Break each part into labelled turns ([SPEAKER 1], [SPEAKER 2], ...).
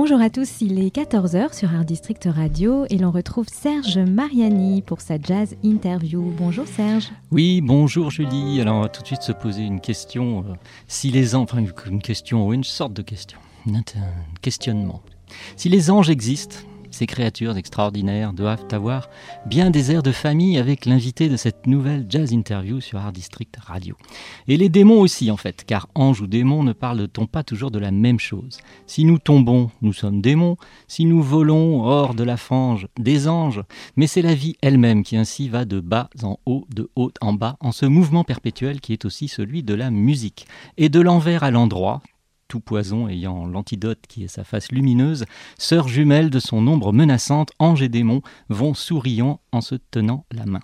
[SPEAKER 1] Bonjour à tous, il est 14h sur Art District Radio et l'on retrouve Serge Mariani pour sa jazz interview. Bonjour Serge.
[SPEAKER 2] Oui, bonjour Julie. Alors on va tout de suite se poser une question. euh, si les anges, enfin une question ou une sorte de question, un questionnement. Si les anges existent, ces créatures extraordinaires doivent avoir bien des airs de famille avec l'invité de cette nouvelle jazz interview sur Art District Radio. Et les démons aussi en fait, car ange ou démon ne parle-t-on pas toujours de la même chose? Si nous tombons, nous sommes démons, si nous volons hors de la fange, des anges, mais c'est la vie elle-même qui ainsi va de bas en haut, de haut en bas, en ce mouvement perpétuel qui est aussi celui de la musique. Et de l'envers à l'endroit, tout poison ayant l'antidote qui est sa face lumineuse, sœurs jumelles de son ombre menaçante, ange et démon, vont souriant en se tenant la main.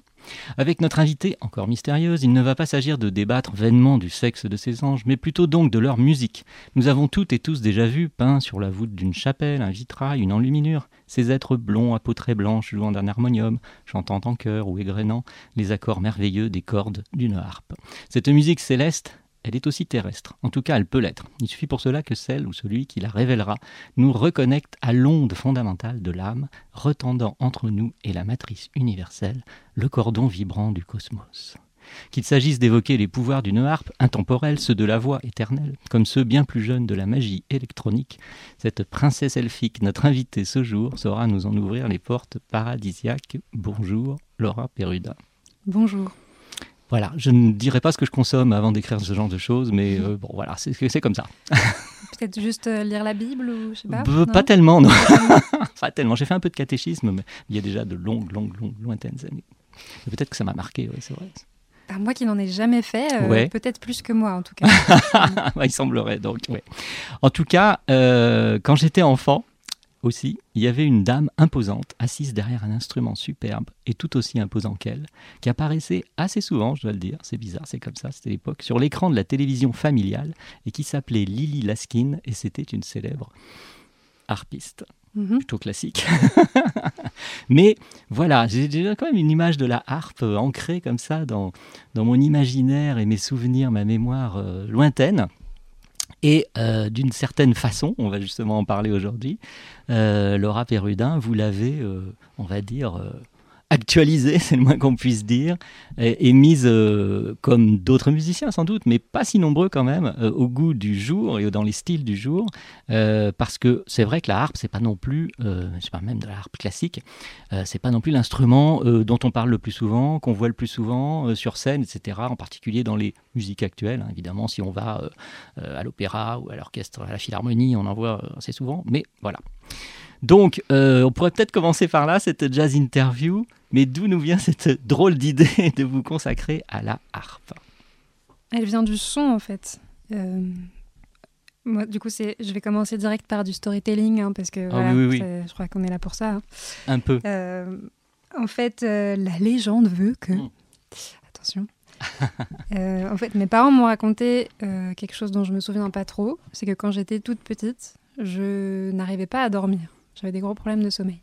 [SPEAKER 2] Avec notre invitée, encore mystérieuse, il ne va pas s'agir de débattre vainement du sexe de ces anges, mais plutôt donc de leur musique. Nous avons toutes et tous déjà vu, peints sur la voûte d'une chapelle, un vitrail, une enluminure, ces êtres blonds à peau très blanche jouant d'un harmonium, chantant en chœur ou égrénant les accords merveilleux des cordes d'une harpe. Cette musique céleste, elle est aussi terrestre. En tout cas, elle peut l'être. Il suffit pour cela que celle ou celui qui la révélera nous reconnecte à l'onde fondamentale de l'âme, retendant entre nous et la matrice universelle le cordon vibrant du cosmos. Qu'il s'agisse d'évoquer les pouvoirs d'une harpe intemporelle, ceux de la voix éternelle, comme ceux bien plus jeunes de la magie électronique, cette princesse elfique, notre invitée ce jour, saura nous en ouvrir les portes paradisiaques. Bonjour, Laura Peruda.
[SPEAKER 1] Bonjour.
[SPEAKER 2] Voilà, je ne dirai pas ce que je consomme avant d'écrire ce genre de choses, mais euh, bon, voilà, c'est comme ça.
[SPEAKER 1] Peut-être juste euh, lire la Bible ou je sais pas.
[SPEAKER 2] Pas tellement, non. pas tellement. J'ai fait un peu de catéchisme, mais il y a déjà de longues, longues, longues, lointaines années. Peut-être que ça m'a marqué, ouais, c'est vrai.
[SPEAKER 1] Bah, moi qui n'en ai jamais fait, euh,
[SPEAKER 2] Ouais.
[SPEAKER 1] peut-être plus que moi en tout cas.
[SPEAKER 2] il semblerait, donc, ouais. En tout cas, euh, quand j'étais enfant, aussi, il y avait une dame imposante, assise derrière un instrument superbe et tout aussi imposant qu'elle, qui apparaissait assez souvent, je dois le dire, c'est bizarre, c'est comme ça, c'était l'époque, sur l'écran de la télévision familiale et qui s'appelait Lily Laskin et c'était une célèbre harpiste
[SPEAKER 1] Mhm.
[SPEAKER 2] plutôt classique. Mais voilà, j'ai déjà quand même une image de la harpe euh, ancrée comme ça dans, dans mon imaginaire et mes souvenirs, ma mémoire euh, lointaine. Et euh, d'une certaine façon, on va justement en parler aujourd'hui, euh, Laura Perrudin, vous l'avez, euh, on va dire, actualisée, c'est le moins qu'on puisse dire, et, mise, euh, comme d'autres musiciens sans doute, mais pas si nombreux quand même, euh, au goût du jour et dans les styles du jour, euh, parce que c'est vrai que la harpe, c'est pas non plus, je parle même de la harpe classique, c'est pas non plus l'instrument dont on parle le plus souvent, qu'on voit le plus souvent sur scène, etc. En particulier dans les musiques actuelles. hein. Évidemment, si on va à l'opéra ou à l'orchestre, à la philharmonie, on en voit assez souvent. Mais voilà. Donc, euh, on pourrait peut-être commencer par là, cette jazz interview. Mais d'où nous vient cette drôle d'idée de vous consacrer à la harpe
[SPEAKER 3] Elle vient du son en fait. Euh, Moi, du coup, c'est, je vais commencer direct par du storytelling hein, parce que
[SPEAKER 2] Ah
[SPEAKER 3] voilà,
[SPEAKER 2] oui, oui, oui.
[SPEAKER 3] c'est- je crois qu'on est là pour ça. hein.
[SPEAKER 2] Un peu.
[SPEAKER 3] Euh, en fait, euh, la légende veut que.
[SPEAKER 2] Mm.
[SPEAKER 3] Attention. Euh, en fait, mes parents m'ont raconté quelque chose dont je me souviens pas trop. C'est que quand j'étais toute petite, je n'arrivais pas à dormir. J'avais des gros problèmes de sommeil.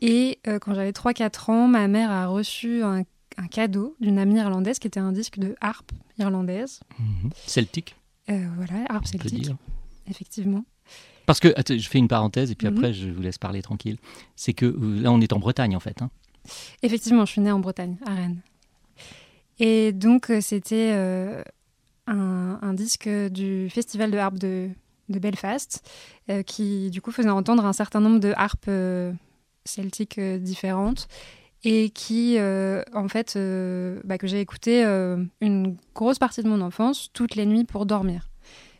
[SPEAKER 3] Et euh, quand j'avais 3-4 ans, ma mère a reçu un, un cadeau d'une amie irlandaise qui était un disque de harpe irlandaise.
[SPEAKER 2] Mhm. Celtique,
[SPEAKER 3] Euh, voilà, harpe
[SPEAKER 2] on
[SPEAKER 3] celtique, effectivement.
[SPEAKER 2] Parce que, attends, je fais une parenthèse et puis
[SPEAKER 3] Mhm.
[SPEAKER 2] après je vous laisse parler tranquille. C'est que euh, là on est en Bretagne en fait. hein.
[SPEAKER 3] Effectivement, je suis née en Bretagne, à Rennes. Et donc, c'était euh, un, un disque du Festival de harpe de, de Belfast, euh, qui du coup faisait entendre un certain nombre de harpes euh, celtiques euh, différentes, et qui, en fait, bah, que j'ai écouté une grosse partie de mon enfance, toutes les nuits pour dormir.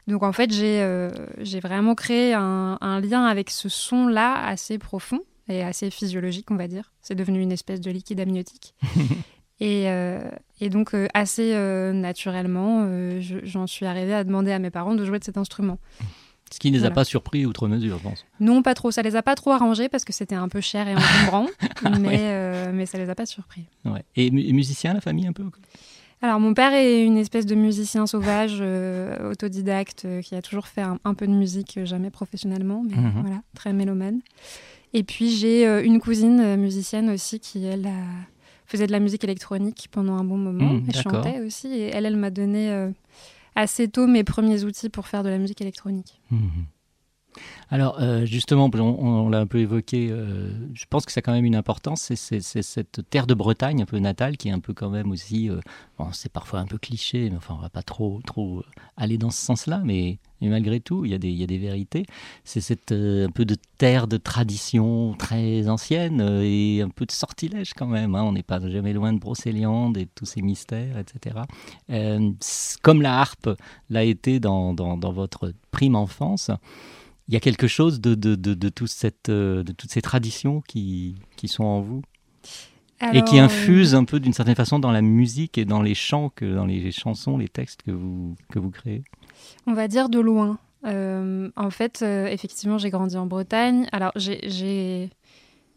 [SPEAKER 3] Donc, en fait, j'ai vraiment créé un, un lien avec ce son-là assez profond. et assez physiologique, on va dire. C'est devenu une espèce de liquide amniotique. et, euh, et, donc, euh, assez euh, naturellement, j'en suis arrivée à demander à mes parents de jouer de cet instrument.
[SPEAKER 2] Ce qui ne les a pas surpris outre mesure, je pense.
[SPEAKER 3] Non, pas trop. Ça les a pas trop arrangés parce que c'était un peu cher et encombrant, mais, mais ça les a pas surpris.
[SPEAKER 2] Ouais. Et musicien, la famille, un peu
[SPEAKER 3] alors mon père est une espèce de musicien sauvage, euh, autodidacte, euh, qui a toujours fait un, peu de musique, euh, jamais professionnellement, mais mhm. voilà, très mélomane. Et puis j'ai une cousine musicienne aussi qui, elle, faisait de la musique électronique pendant un bon moment. Mhm, elle chantait aussi, et elle, elle m'a donné assez tôt mes premiers outils pour faire de la musique électronique.
[SPEAKER 2] Mhm. Alors, euh, justement, on, l'a un peu évoqué, euh, je pense que ça a quand même une importance, c'est cette terre de Bretagne un peu natale qui est un peu quand même aussi, euh, c'est parfois un peu cliché, mais enfin, on va pas trop, trop aller dans ce sens-là, mais, malgré tout, il y a des, il y a des vérités. C'est cette un peu de terre de tradition très ancienne et un peu de sortilège quand même. Hein. on n'est pas jamais loin de Brocéliande et de tous ces mystères, etc. comme la harpe l'a été dans, dans votre prime enfance il y a quelque chose de, de, de, de, cette, euh, de toutes ces traditions qui, qui sont en vous? Et qui infusent un peu d'une certaine façon dans la musique et dans les chants, que, dans les chansons, les textes que vous, que vous créez?
[SPEAKER 3] On va dire de loin. Euh, en fait, euh, effectivement, j'ai grandi en Bretagne. Alors, j'ai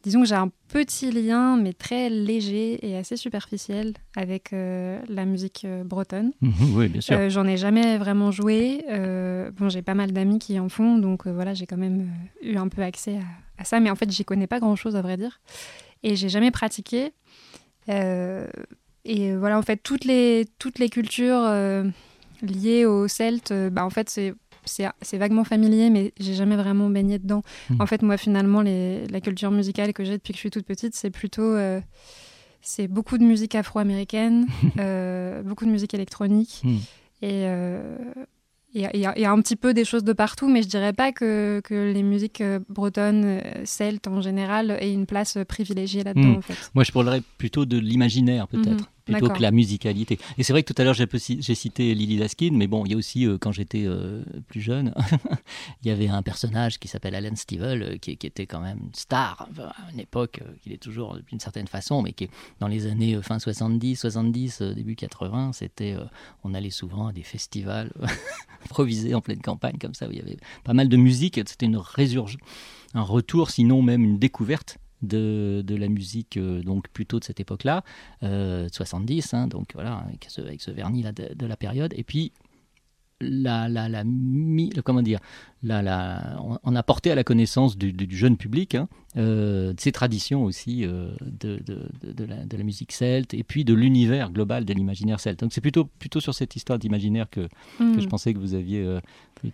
[SPEAKER 3] disons que j'ai un petit lien, mais très léger et assez superficiel avec euh, la musique euh, bretonne.
[SPEAKER 2] Mhm, oui, bien sûr.
[SPEAKER 3] Euh, j'en ai jamais vraiment joué. bon, j'ai pas mal d'amis qui en font, donc voilà, j'ai quand même eu un peu accès à, ça, mais en fait, j'y connais pas grand-chose à vrai dire, et j'ai jamais pratiqué. et voilà, en fait, toutes les toutes les cultures liées aux Celtes, bah, en fait, c'est c'est vaguement familier, mais j'ai jamais vraiment baigné dedans. Hmm. En fait, moi, finalement, la culture musicale que j'ai depuis que je suis toute petite, c'est plutôt. Euh, c'est beaucoup de musique afro-américaine, euh, beaucoup de musique électronique. Hmm. Et, euh, il y, a un petit peu des choses de partout, mais je dirais pas que, que les musiques bretonnes, celtes en général, aient une place privilégiée là-dedans. Hmm. En fait.
[SPEAKER 2] Moi, je parlerais plutôt de l'imaginaire, peut-être. Mhm plutôt que la musicalité. Et c'est vrai que tout à l'heure j'ai cité Lily Laskin, mais bon, il y a aussi euh, quand j'étais euh, plus jeune, il y avait un personnage qui s'appelle Alan Stivell, euh, qui, était quand même star à une époque, qu'il est toujours d'une certaine façon, mais qui dans les années fin 70, 70, début 80, c'était, on allait souvent à des festivals improvisés en pleine campagne comme ça où il y avait pas mal de musique. C'était une résurgence, un retour, sinon même une découverte de, de la musique euh, donc plutôt de cette époque-là, euh, 70, hein, donc voilà, avec ce, avec ce vernis là de, la période. Et puis la, la, la, comment dire, la, la, on, a porté à la connaissance du, du jeune public hein, euh, de ces traditions aussi euh, de, de, de, la, de, la, musique celte et puis de l'univers global de l'imaginaire celte. Donc c'est plutôt, plutôt sur cette histoire d'imaginaire que, que, je mm. pensais que vous aviez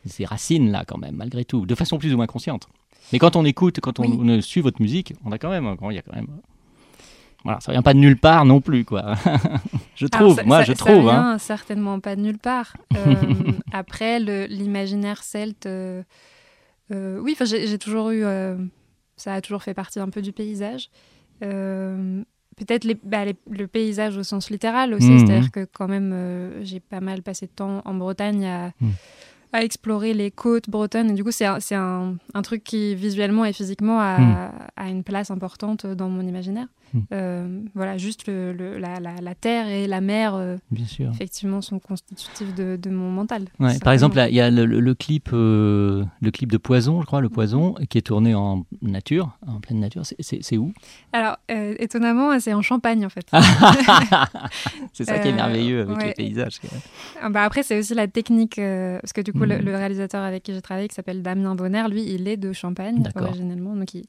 [SPEAKER 2] ces racines là quand même, malgré tout, de façon plus ou moins consciente. Mais quand on écoute, quand on, suit votre musique, on a quand même, il y a quand même. Voilà, ça vient pas de nulle part non plus, quoi. je trouve, moi, je trouve.
[SPEAKER 3] Vient hein. certainement pas de nulle part. Euh, après, l'imaginaire celte, euh, euh, oui, j'ai toujours eu, ça a toujours fait partie un peu du paysage. Peut-être bah, le paysage au sens littéral aussi, mmh. c'est-à-dire que quand même, j'ai pas mal passé de temps en Bretagne à. Mmh à explorer les côtes bretonnes. Et du coup, c'est un, un, un, truc qui, visuellement et physiquement, a, hmm. a, une place importante dans mon imaginaire. Hmm. Euh, voilà, juste le, la, la, terre et la mer, euh, Bien sûr. effectivement, sont constitutifs de, de mon mental.
[SPEAKER 2] Ouais, par exemple, il y a le, le clip, euh, le clip de Poison, je crois, le Poison, qui est tourné en nature, en pleine nature. C'est où?
[SPEAKER 3] Alors, étonnamment, c'est en Champagne, en fait.
[SPEAKER 2] c'est ça qui est merveilleux avec les paysages.
[SPEAKER 3] Ah, bah, après, c'est aussi la technique, parce que du coup, le, hmm. réalisateur avec qui j'ai travaillé, qui s'appelle Damien Bonner, lui, il est de Champagne, originellement, donc il,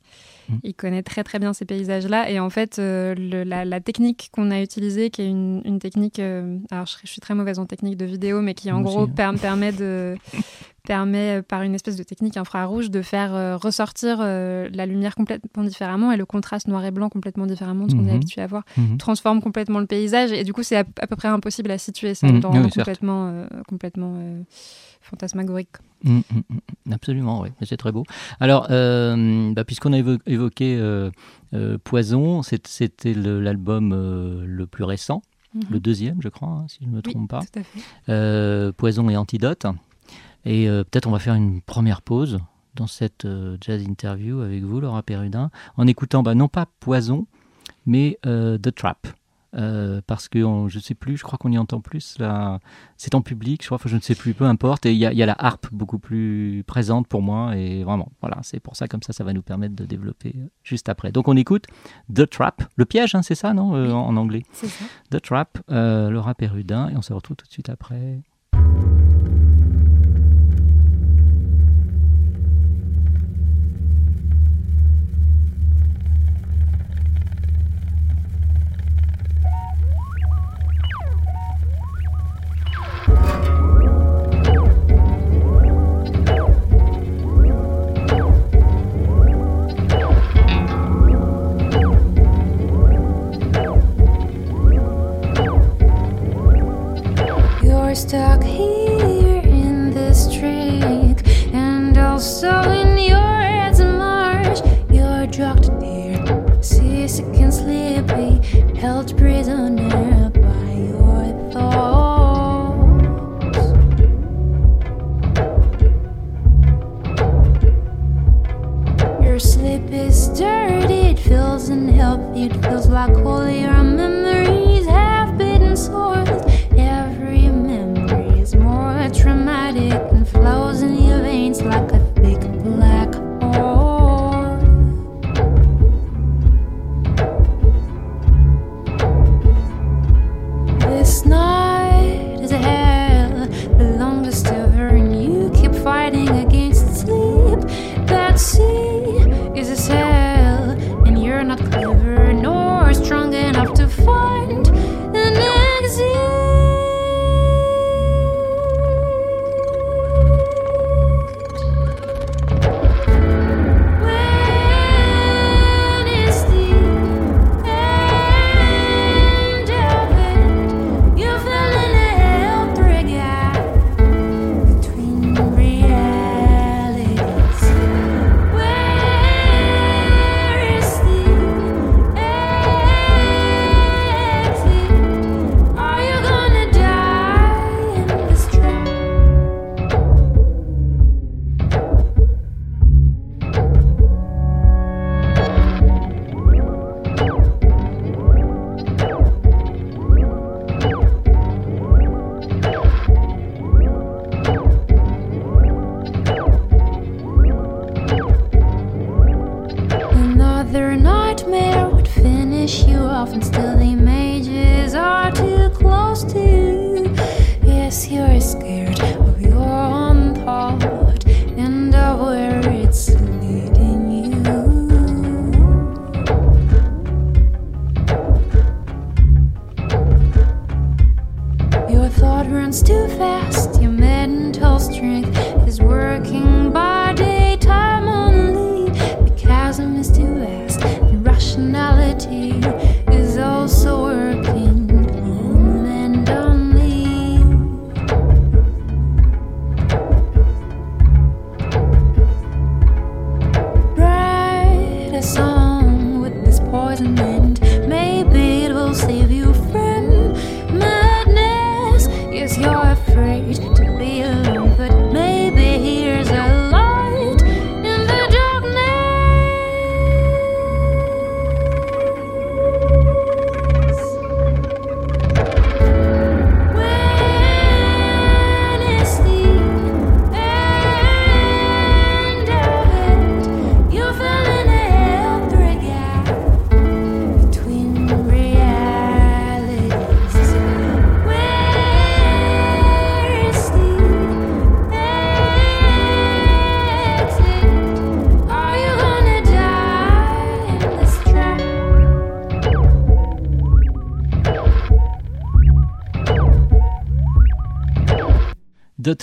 [SPEAKER 3] hmm. il connaît très très bien ces paysages-là. Et en fait, euh, la, technique qu'on a utilisée, qui est une, technique, euh, alors je, suis très mauvaise en technique de vidéo, mais qui en gros hein. permet de permet par une espèce de technique infrarouge de faire euh, ressortir la lumière complètement différemment et le contraste noir et blanc complètement différemment de ce qu'on est mhm. habitué à voir, mhm. transforme complètement le paysage et du coup c'est à, peu près impossible à situer ça mhm. dans complètement complètement fantasmagorique.
[SPEAKER 2] Mm, mm, mm, absolument, oui, c'est très beau. Alors, euh, bah, puisqu'on a évoqué euh, euh, Poison, c'était l'album le plus récent, mhm. le deuxième, je crois, hein, si je ne me trompe pas. Poison et Antidote. Et peut-être on va faire une première pause
[SPEAKER 4] dans cette euh, jazz interview avec vous, Laura Perrudin, en écoutant bah, non pas Poison, mais euh, The Trap. Euh, parce que je ne sais plus, je crois qu'on y entend plus. Là, c'est en public, je crois, je ne sais plus, peu importe. Et il y, a la harpe beaucoup plus présente pour moi. Et vraiment, voilà, c'est pour ça, comme ça, ça va nous permettre de développer juste après. Donc on écoute The Trap, le piège, hein, c'est ça, non, en, anglais?
[SPEAKER 3] Ça.
[SPEAKER 4] The Trap, Laura Perrudin, et on se retrouve tout de suite après.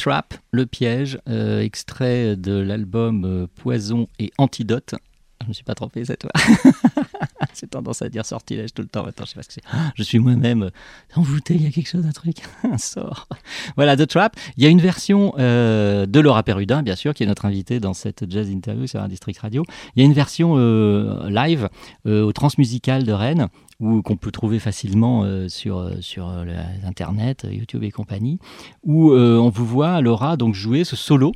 [SPEAKER 2] Trap,
[SPEAKER 4] le piège, euh, extrait de l'album euh, Poison et Antidote. Je me suis pas trompé cette fois. J'ai tendance à dire sortilège tout le temps. Attends, je sais pas ce que c'est. Ah, Je suis moi-même euh, envoûté. Il y a quelque chose, un truc, un sort. Voilà, The Trap. Il y a une version euh, de Laura Perrudin, bien sûr, qui est notre invitée dans cette jazz interview sur un district radio. Il y a une version euh, live euh, au Transmusical de Rennes ou qu'on peut trouver facilement euh, sur, euh, sur euh, Internet, YouTube et compagnie, où on vous voit, Laura, donc jouer ce solo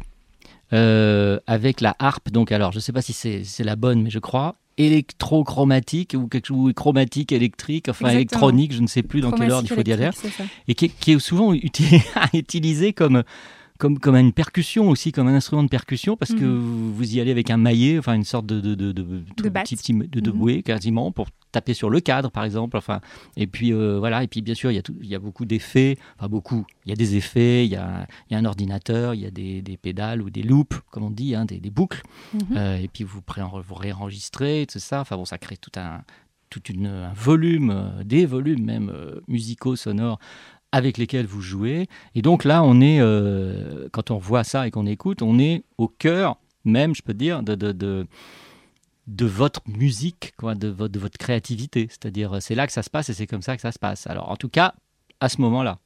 [SPEAKER 2] avec la harpe. Donc, alors, je ne sais pas si c'est la bonne, mais je crois électrochromatique ou quelque chose chromatique électrique, enfin
[SPEAKER 3] Exactement.
[SPEAKER 2] électronique, je ne sais plus dans quel ordre il faut dire et qui est, qui est souvent uti- utilisé comme comme, comme une percussion aussi, comme un instrument de percussion, parce que
[SPEAKER 3] Mhm.
[SPEAKER 2] vous, vous y allez avec un maillet, enfin une sorte de, de, de, petit, petit- de,
[SPEAKER 3] Mhm.
[SPEAKER 2] bouée quasiment, pour taper sur le cadre par exemple. Enfin, et puis euh, voilà, et puis bien sûr, il y a, tout- il y a beaucoup d'effets, enfin beaucoup, il y a des effets, il y a, il y a un ordinateur, il y a des, des pédales ou des loops, comme on dit, hein, des, des boucles,
[SPEAKER 3] Mhm.
[SPEAKER 2] Euh, et puis vous, vous réenregistrez, tout ça, enfin bon, ça crée tout un, tout une, un volume, euh, des volumes même musicaux, sonores avec lesquels vous jouez. Et donc là, on est, euh, quand on voit ça et qu'on écoute, on est au cœur même, je peux dire, de, de, de, de votre musique, quoi, de, votre, de votre créativité. C'est-à-dire, c'est là que ça se passe et c'est comme ça que ça se passe. Alors, en tout cas, à ce moment-là.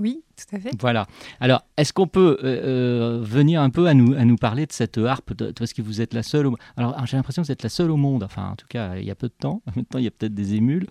[SPEAKER 3] Oui, tout à fait.
[SPEAKER 2] Voilà. Alors, est-ce qu'on peut euh, euh, venir un peu à nous, à nous parler de cette harpe? De- Parce que vous êtes la seule. Au... Alors, j'ai l'impression que vous êtes la seule au monde. Enfin, en tout cas, il y a peu de temps. Maintenant, il y a peut-être des émules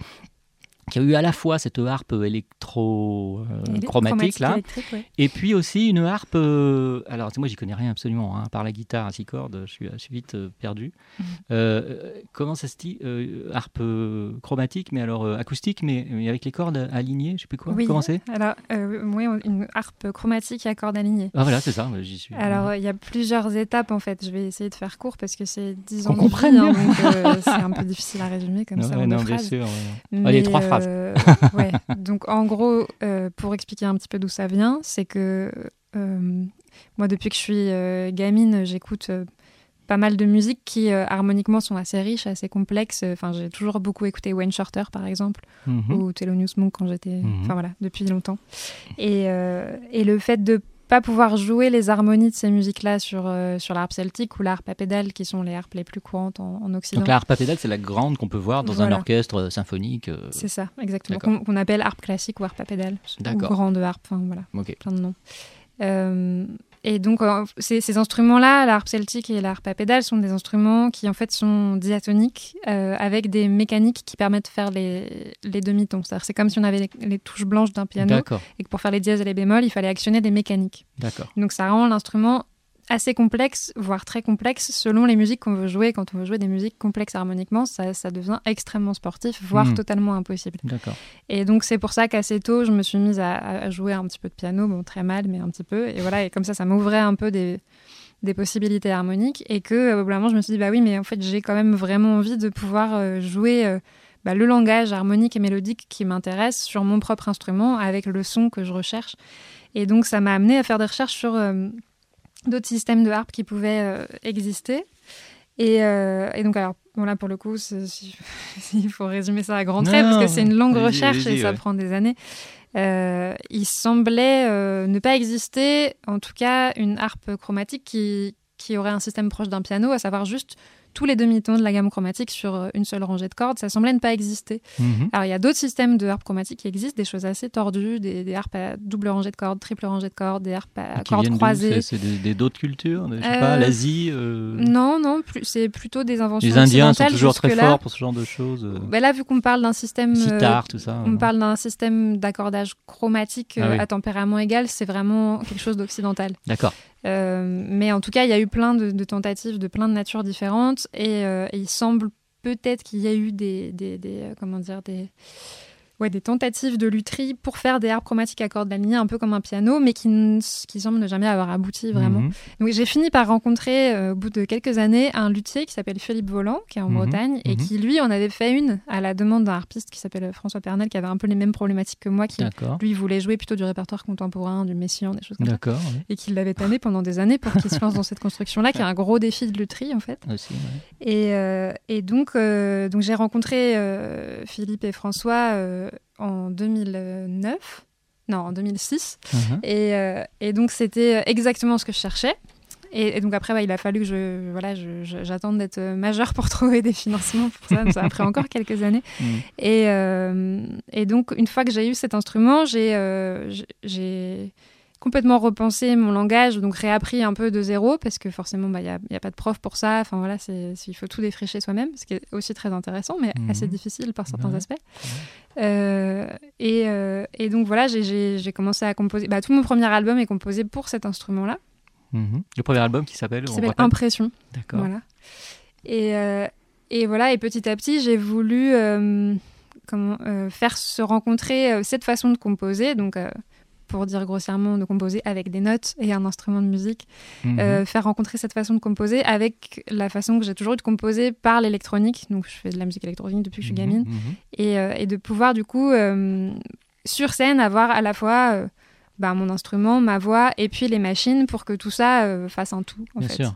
[SPEAKER 2] qui a eu à la fois cette harpe électro-chromatique
[SPEAKER 3] Chromatique,
[SPEAKER 2] là,
[SPEAKER 3] ouais.
[SPEAKER 2] et puis aussi une harpe. euh, alors moi j'y connais rien absolument, hein, par la guitare à six cordes, je suis, je suis vite euh, perdu.
[SPEAKER 3] Mhm.
[SPEAKER 2] Euh, comment ça se dit euh, Harpe euh, chromatique, mais alors euh, acoustique, mais, mais avec les cordes alignées, je sais plus quoi.
[SPEAKER 3] Oui.
[SPEAKER 2] Comment c'est?
[SPEAKER 3] Alors, euh, oui, on- une harpe chromatique à cordes alignées.
[SPEAKER 2] Ah voilà, c'est ça, j'y suis.
[SPEAKER 3] Alors, il y a plusieurs étapes en fait. Je vais essayer de faire court parce que c'est 10
[SPEAKER 2] Qu'on
[SPEAKER 3] ans de
[SPEAKER 2] comprenne
[SPEAKER 3] vie, hein, donc euh, c'est un peu difficile à résumer comme ça
[SPEAKER 2] Ouais,
[SPEAKER 3] en deux
[SPEAKER 2] non, bien
[SPEAKER 3] phrases.
[SPEAKER 2] sûr, ouais.
[SPEAKER 3] Mais,
[SPEAKER 2] Allez, trois
[SPEAKER 3] euh, ouais. Donc, en gros, euh, pour expliquer un petit peu d'où ça vient, c'est que euh, moi, depuis que je suis gamine, j'écoute pas mal de musiques qui euh, harmoniquement sont assez riches, assez complexes. Enfin, j'ai toujours beaucoup écouté Wayne Shorter, par exemple,
[SPEAKER 2] Mhm.
[SPEAKER 3] ou Thelonious Monk quand j'étais,
[SPEAKER 2] Mhm.
[SPEAKER 3] enfin voilà, depuis longtemps. Et, euh, et le fait de pas pouvoir jouer les harmonies de ces musiques-là sur, euh, sur l'harpe celtique ou l'harpe à pédale, qui sont les harpes les plus courantes en, en Occident.
[SPEAKER 2] Donc la harpe à pédale, c'est la grande qu'on peut voir dans
[SPEAKER 3] Voilà.
[SPEAKER 2] un orchestre euh, symphonique. euh,
[SPEAKER 3] C'est ça, exactement. Qu'on appelle harpe classique ou harpe à pédale. Ou
[SPEAKER 2] D'accord.
[SPEAKER 3] grande harpe, enfin voilà, plein de noms. Euh, et donc, euh, ces, ces instruments-là, la harpe celtique et la harpe à pédale, sont des instruments qui en fait sont diatoniques euh, avec des mécaniques qui permettent de faire les, les demi-tons. C'est-à-dire, c'est comme si on avait les, les touches blanches d'un piano et que pour faire les dièses et les bémols, il fallait actionner des mécaniques.
[SPEAKER 2] d'accord.
[SPEAKER 3] Donc, ça rend l'instrument assez complexe, voire très complexe, selon les musiques qu'on veut jouer. Quand on veut jouer des musiques complexes harmoniquement, ça, ça devient extrêmement sportif, voire
[SPEAKER 2] Hmm.
[SPEAKER 3] totalement impossible. Et donc c'est pour ça qu'assez tôt, je me suis mise à, à jouer un petit peu de piano, bon très mal, mais un petit peu. Et voilà, et comme ça, ça m'ouvrait un peu des, des possibilités harmoniques. Et que euh, au bout d'un moment, je me suis dit, bah oui, mais en fait, j'ai quand même vraiment envie de pouvoir euh, jouer euh, bah, le langage harmonique et mélodique qui m'intéresse sur mon propre instrument, avec le son que je recherche. Et donc ça m'a amené à faire des recherches sur euh, d'autres systèmes de harpe qui pouvaient euh, exister. Et, euh, et donc, alors, bon, là, pour le coup, il faut résumer ça à grands traits, parce que c'est une longue recherche et ça
[SPEAKER 2] ouais.
[SPEAKER 3] prend des années. Euh, il semblait euh, ne pas exister, en tout cas, une harpe chromatique qui, qui aurait un système proche d'un piano, à savoir juste tous les demi-tons de la gamme chromatique sur euh, une seule rangée de cordes. Ça semblait ne pas exister.
[SPEAKER 2] Mhm.
[SPEAKER 3] Alors, il y a d'autres systèmes de harpe chromatique qui existent, des choses assez tordues, des, des harpes à double rangée de cordes, triple rangée de cordes, des harpes à
[SPEAKER 2] Qui
[SPEAKER 3] cordes croisées.
[SPEAKER 2] C'est des d'autres cultures, je sais
[SPEAKER 3] Euh,
[SPEAKER 2] pas, l'Asie. euh,
[SPEAKER 3] Non, non, c'est plutôt des inventions
[SPEAKER 2] Les Indiens sont toujours très forts pour ce genre de choses. euh,
[SPEAKER 3] Bah là, vu qu'on parle d'un système, euh,
[SPEAKER 2] Sitar, tout ça.
[SPEAKER 3] on
[SPEAKER 2] euh,
[SPEAKER 3] parle d'un système d'accordage chromatique
[SPEAKER 2] Ah
[SPEAKER 3] euh,
[SPEAKER 2] oui.
[SPEAKER 3] à tempérament égal, c'est vraiment quelque chose d'occidental.
[SPEAKER 2] D'accord.
[SPEAKER 3] Euh, mais en tout cas, il y a eu plein de, tentatives de plein de natures différentes et, euh, et il semble peut-être qu'il y a eu des, des, des, euh, comment dire des ouais, des tentatives de lutherie pour faire des harpes chromatiques à cordes alignées, un peu comme un piano, mais qui, qui semblent ne jamais avoir abouti vraiment.
[SPEAKER 2] Mhm.
[SPEAKER 3] Donc j'ai fini par rencontrer euh, au bout de quelques années un luthier qui s'appelle Philippe Volant, qui est en
[SPEAKER 2] Mhm,
[SPEAKER 3] Bretagne, et
[SPEAKER 2] mhm.
[SPEAKER 3] qui lui en avait fait une à la demande d'un harpiste qui s'appelle François Pernel, qui avait un peu les mêmes problématiques que moi, qui lui voulait jouer plutôt du répertoire contemporain, du Messiaen, des choses comme ça, et qui l'avait tanné pendant des années pour qu'il se lance dans cette construction-là, qui est un gros défi de lutherie en fait.
[SPEAKER 2] Aussi, ouais.
[SPEAKER 3] Et, euh, et donc, euh, donc j'ai rencontré euh, Philippe et François euh, en 2009, non, en 2006.
[SPEAKER 2] Mhm.
[SPEAKER 3] Et, euh, et donc, c'était exactement ce que je cherchais. Et, et donc, après, bah, il a fallu que je, voilà, j'attende d'être euh, majeure pour trouver des financements pour ça. Ça a pris encore quelques années.
[SPEAKER 2] Mhm.
[SPEAKER 3] Et, euh, et donc, une fois que j'ai eu cet instrument, euh, j'ai complètement repensé mon langage, donc réappris un peu de zéro, parce que forcément, bah, il n'y a, a pas de prof pour ça. Enfin, voilà, c'est, il faut tout défricher soi-même, ce qui est aussi très intéressant, mais
[SPEAKER 2] Mhm.
[SPEAKER 3] assez difficile par certains
[SPEAKER 2] Ouais.
[SPEAKER 3] aspects. Euh, et, euh, et donc, voilà, j'ai, commencé à composer. Bah, tout mon premier album est composé pour cet instrument-là.
[SPEAKER 2] Mhm. Le premier album qui s'appelle
[SPEAKER 3] qui s'appelle Impression.
[SPEAKER 2] D'accord.
[SPEAKER 3] Voilà. Et, euh, et voilà, et petit à petit, j'ai voulu comment, faire se rencontrer cette façon de composer, donc pour dire grossièrement de composer avec des notes et un instrument de musique,
[SPEAKER 2] Mhm.
[SPEAKER 3] euh, faire rencontrer cette façon de composer avec la façon que j'ai toujours eu de composer par l'électronique, donc je fais de la musique électronique depuis que je suis
[SPEAKER 2] Mhm,
[SPEAKER 3] gamine,
[SPEAKER 2] mhm.
[SPEAKER 3] et, euh, et de pouvoir du coup euh, sur scène avoir à la fois bah, mon instrument, ma voix et puis les machines pour que tout ça fasse un tout en
[SPEAKER 2] Bien
[SPEAKER 3] fait.
[SPEAKER 2] sûr.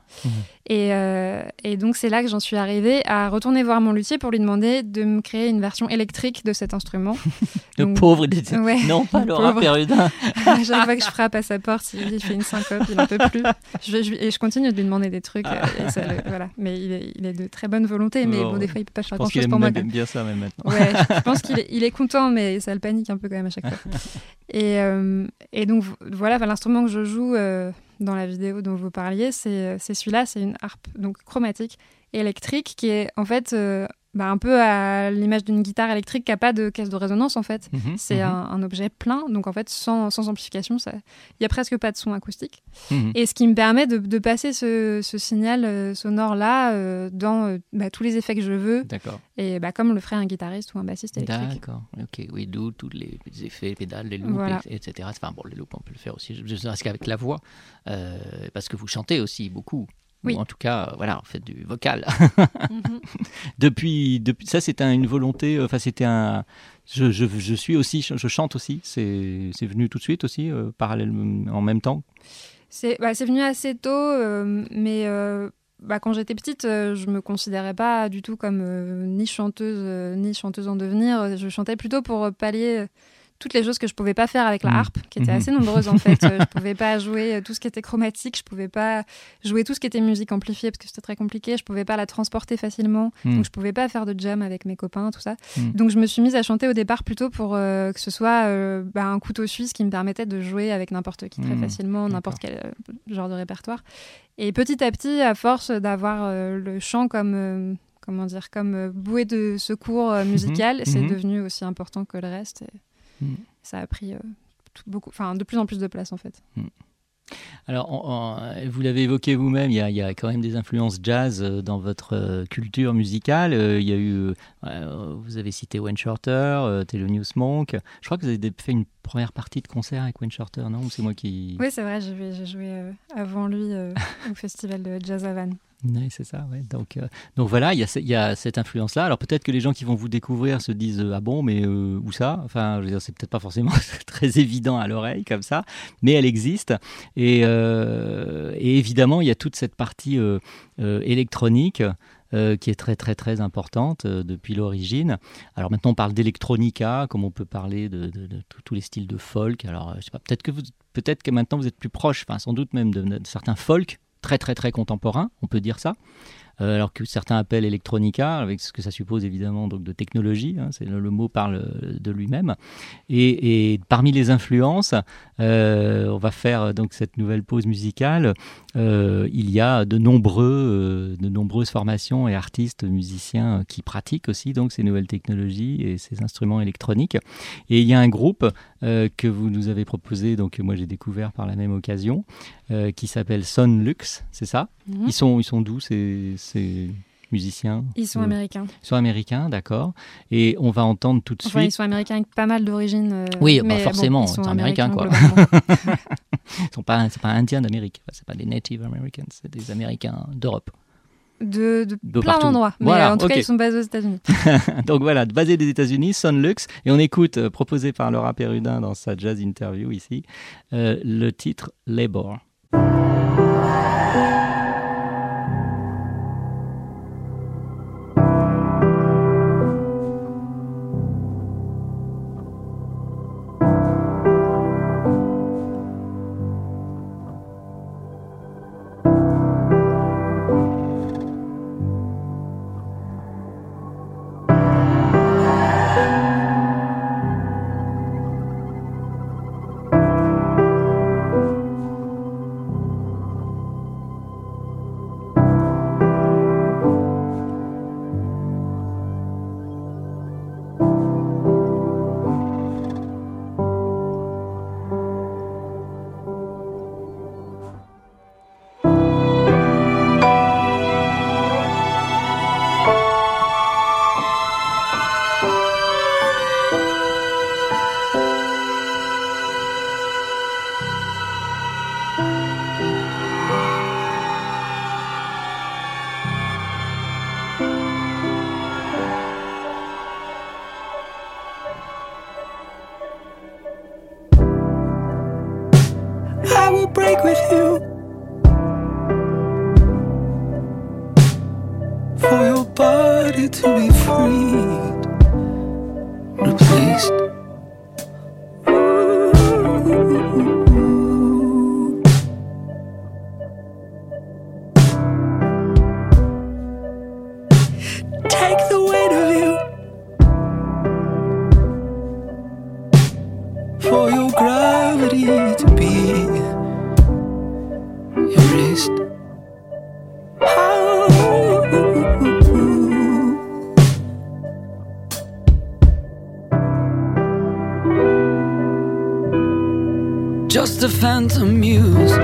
[SPEAKER 3] Et, euh, et donc c'est là que j'en suis arrivée à retourner voir mon luthier pour lui demander de me créer une version électrique de cet instrument.
[SPEAKER 2] Le
[SPEAKER 3] Donc-
[SPEAKER 2] pauvre, il était-
[SPEAKER 3] Ouais,
[SPEAKER 2] non pas
[SPEAKER 3] le
[SPEAKER 2] Laura
[SPEAKER 3] à chaque fois que je frappe à sa porte, il, fait une syncope, il en peut plus. Je, je et je continue de lui demander des trucs. et ça le- voilà. Mais il est, il est de très bonne volonté, mais
[SPEAKER 2] Bon,
[SPEAKER 3] bon, des fois il peut pas faire
[SPEAKER 2] Je pense
[SPEAKER 3] grand
[SPEAKER 2] qu'il
[SPEAKER 3] chose
[SPEAKER 2] aime
[SPEAKER 3] pour moi.
[SPEAKER 2] même
[SPEAKER 3] quand même.
[SPEAKER 2] bien ça même maintenant.
[SPEAKER 3] Ouais, je- je pense qu'il est, il est content, mais ça le panique un peu quand même à chaque fois. Et, euh, et donc vo- voilà, l'instrument que je joue euh, dans la vidéo dont vous parliez, c'est c'est celui-là, c'est une harpe donc chromatique électrique qui est en fait euh, bah, un peu à l'image d'une guitare électrique qui n'a pas de caisse de résonance en fait.
[SPEAKER 2] Mhm,
[SPEAKER 3] C'est
[SPEAKER 2] mhm,
[SPEAKER 3] un, un objet plein, donc en fait sans, sans amplification, il n'y a presque pas de son acoustique.
[SPEAKER 2] mhm.
[SPEAKER 3] Et ce qui me permet de, de passer ce, ce signal euh, sonore-là euh, dans euh, bah, tous les effets que je veux,
[SPEAKER 2] D'accord.
[SPEAKER 3] et bah, comme le ferait un guitariste ou un bassiste électrique.
[SPEAKER 2] D'accord. Ok. Oui, d'où tous les effets, les pédales, les loops,
[SPEAKER 3] Voilà.
[SPEAKER 2] etc. Enfin bon, les loops, on peut le faire aussi. Je ne sais qu'avec la voix, parce que vous chantez aussi beaucoup.
[SPEAKER 3] Oui.
[SPEAKER 2] Ou en tout cas, voilà, vous faites du vocal.
[SPEAKER 3] Mhm.
[SPEAKER 2] depuis, depuis, ça, c'était un- une volonté. euh, Enfin, c'était un. Je, je, je suis aussi, je chante aussi. C'est, c'est venu tout de suite aussi, euh, parallèlement, en même temps.
[SPEAKER 3] C'est bah, c'est venu assez tôt, euh, mais euh, bah, quand j'étais petite, je me considérais pas du tout comme ni chanteuse ni chanteuse en devenir. Je chantais plutôt pour pallier toutes les choses que je pouvais pas faire avec la
[SPEAKER 2] Mhm.
[SPEAKER 3] harpe, qui étaient
[SPEAKER 2] Mhm.
[SPEAKER 3] assez nombreuses en fait. Euh, je pouvais pas jouer euh, tout ce qui était chromatique, je pouvais pas jouer tout ce qui était musique amplifiée parce que c'était très compliqué. Je pouvais pas la transporter facilement,
[SPEAKER 2] Mhm.
[SPEAKER 3] donc je pouvais pas faire de jam avec mes copains, tout ça.
[SPEAKER 2] Mhm.
[SPEAKER 3] Donc je me suis mise à chanter au départ plutôt pour euh, que ce soit euh, bah, un couteau suisse qui me permettait de jouer avec n'importe qui très facilement, n'importe quel euh, genre de répertoire. Et petit à petit, à force d'avoir le chant comme comment dire comme bouée de secours euh, musical, c'est
[SPEAKER 2] mhm.
[SPEAKER 3] devenu aussi important que le reste. Ça a pris euh, tout- beaucoup, enfin de plus en plus de place en fait.
[SPEAKER 2] Alors, on- on- vous l'avez évoqué vous-même, il y, a, il y a quand même des influences jazz euh, dans votre euh, culture musicale. Euh, Il y a eu, euh, vous avez cité Wayne Shorter, euh, Thelonious Monk. Je crois que vous avez fait une première partie de concert avec Wayne Shorter, non? Ou c'est moi qui...
[SPEAKER 3] Oui, c'est vrai, j'ai joué euh, avant lui euh, au festival de Jazz Havane.
[SPEAKER 2] Oui, c'est ça. ouais. Donc, euh, donc voilà, il y, y a cette influence-là. Alors peut-être que les gens qui vont vous découvrir se disent euh, ah bon, mais euh, où ça? Enfin, je c'est peut-être pas forcément très évident à l'oreille comme ça, mais elle existe. Et, et évidemment, il y a toute cette partie électronique. qui est très très très importante depuis l'origine. Alors maintenant on parle d'électronica, comme on peut parler de, tous- les styles de folk. Alors euh, je sais pas, peut-être que peut-être que maintenant vous êtes plus proche, enfin sans doute même de certains folk très très très contemporains, on peut dire ça. Euh, alors que certains appellent electronica, avec ce que ça suppose évidemment donc de technologie, hein, c'est le, le mot parle euh, de lui-même. Et, et parmi les influences, euh, on va faire donc cette nouvelle pause musicale. Il y a de nombreux, de nombreuses formations et artistes, musiciens qui pratiquent aussi donc ces nouvelles technologies et ces instruments électroniques. Et il y a un groupe euh, que vous nous avez proposé, donc que moi j'ai découvert par la même occasion, euh, qui s'appelle Sonlux, c'est ça?
[SPEAKER 3] Mhm.
[SPEAKER 2] Ils sont, ils sont d'où ces, ces musiciens
[SPEAKER 3] Ils sont
[SPEAKER 2] Euh,
[SPEAKER 3] américains.
[SPEAKER 2] Ils sont américains, d'accord. Et on va entendre tout de
[SPEAKER 3] Enfin, ils
[SPEAKER 2] suite.
[SPEAKER 3] sont américains avec pas mal d'origines. euh,
[SPEAKER 2] Oui, bah
[SPEAKER 3] mais
[SPEAKER 2] forcément,
[SPEAKER 3] bon, ils sont
[SPEAKER 2] c'est américain, quoi. Ils sont pas, c'est pas indiens d'Amérique, c'est pas des Native Americans, c'est des Américains d'Europe.
[SPEAKER 3] De, de,
[SPEAKER 2] De
[SPEAKER 3] plein d'endroits. Mais
[SPEAKER 2] Voilà,
[SPEAKER 3] en tout cas, ils sont basés aux États-Unis.
[SPEAKER 2] Donc voilà, basé des États-Unis, Sonlux, et on écoute, euh, proposé par Laura Perrudin dans sa jazz interview ici, le titre Labor.
[SPEAKER 5] Labor
[SPEAKER 6] A muse.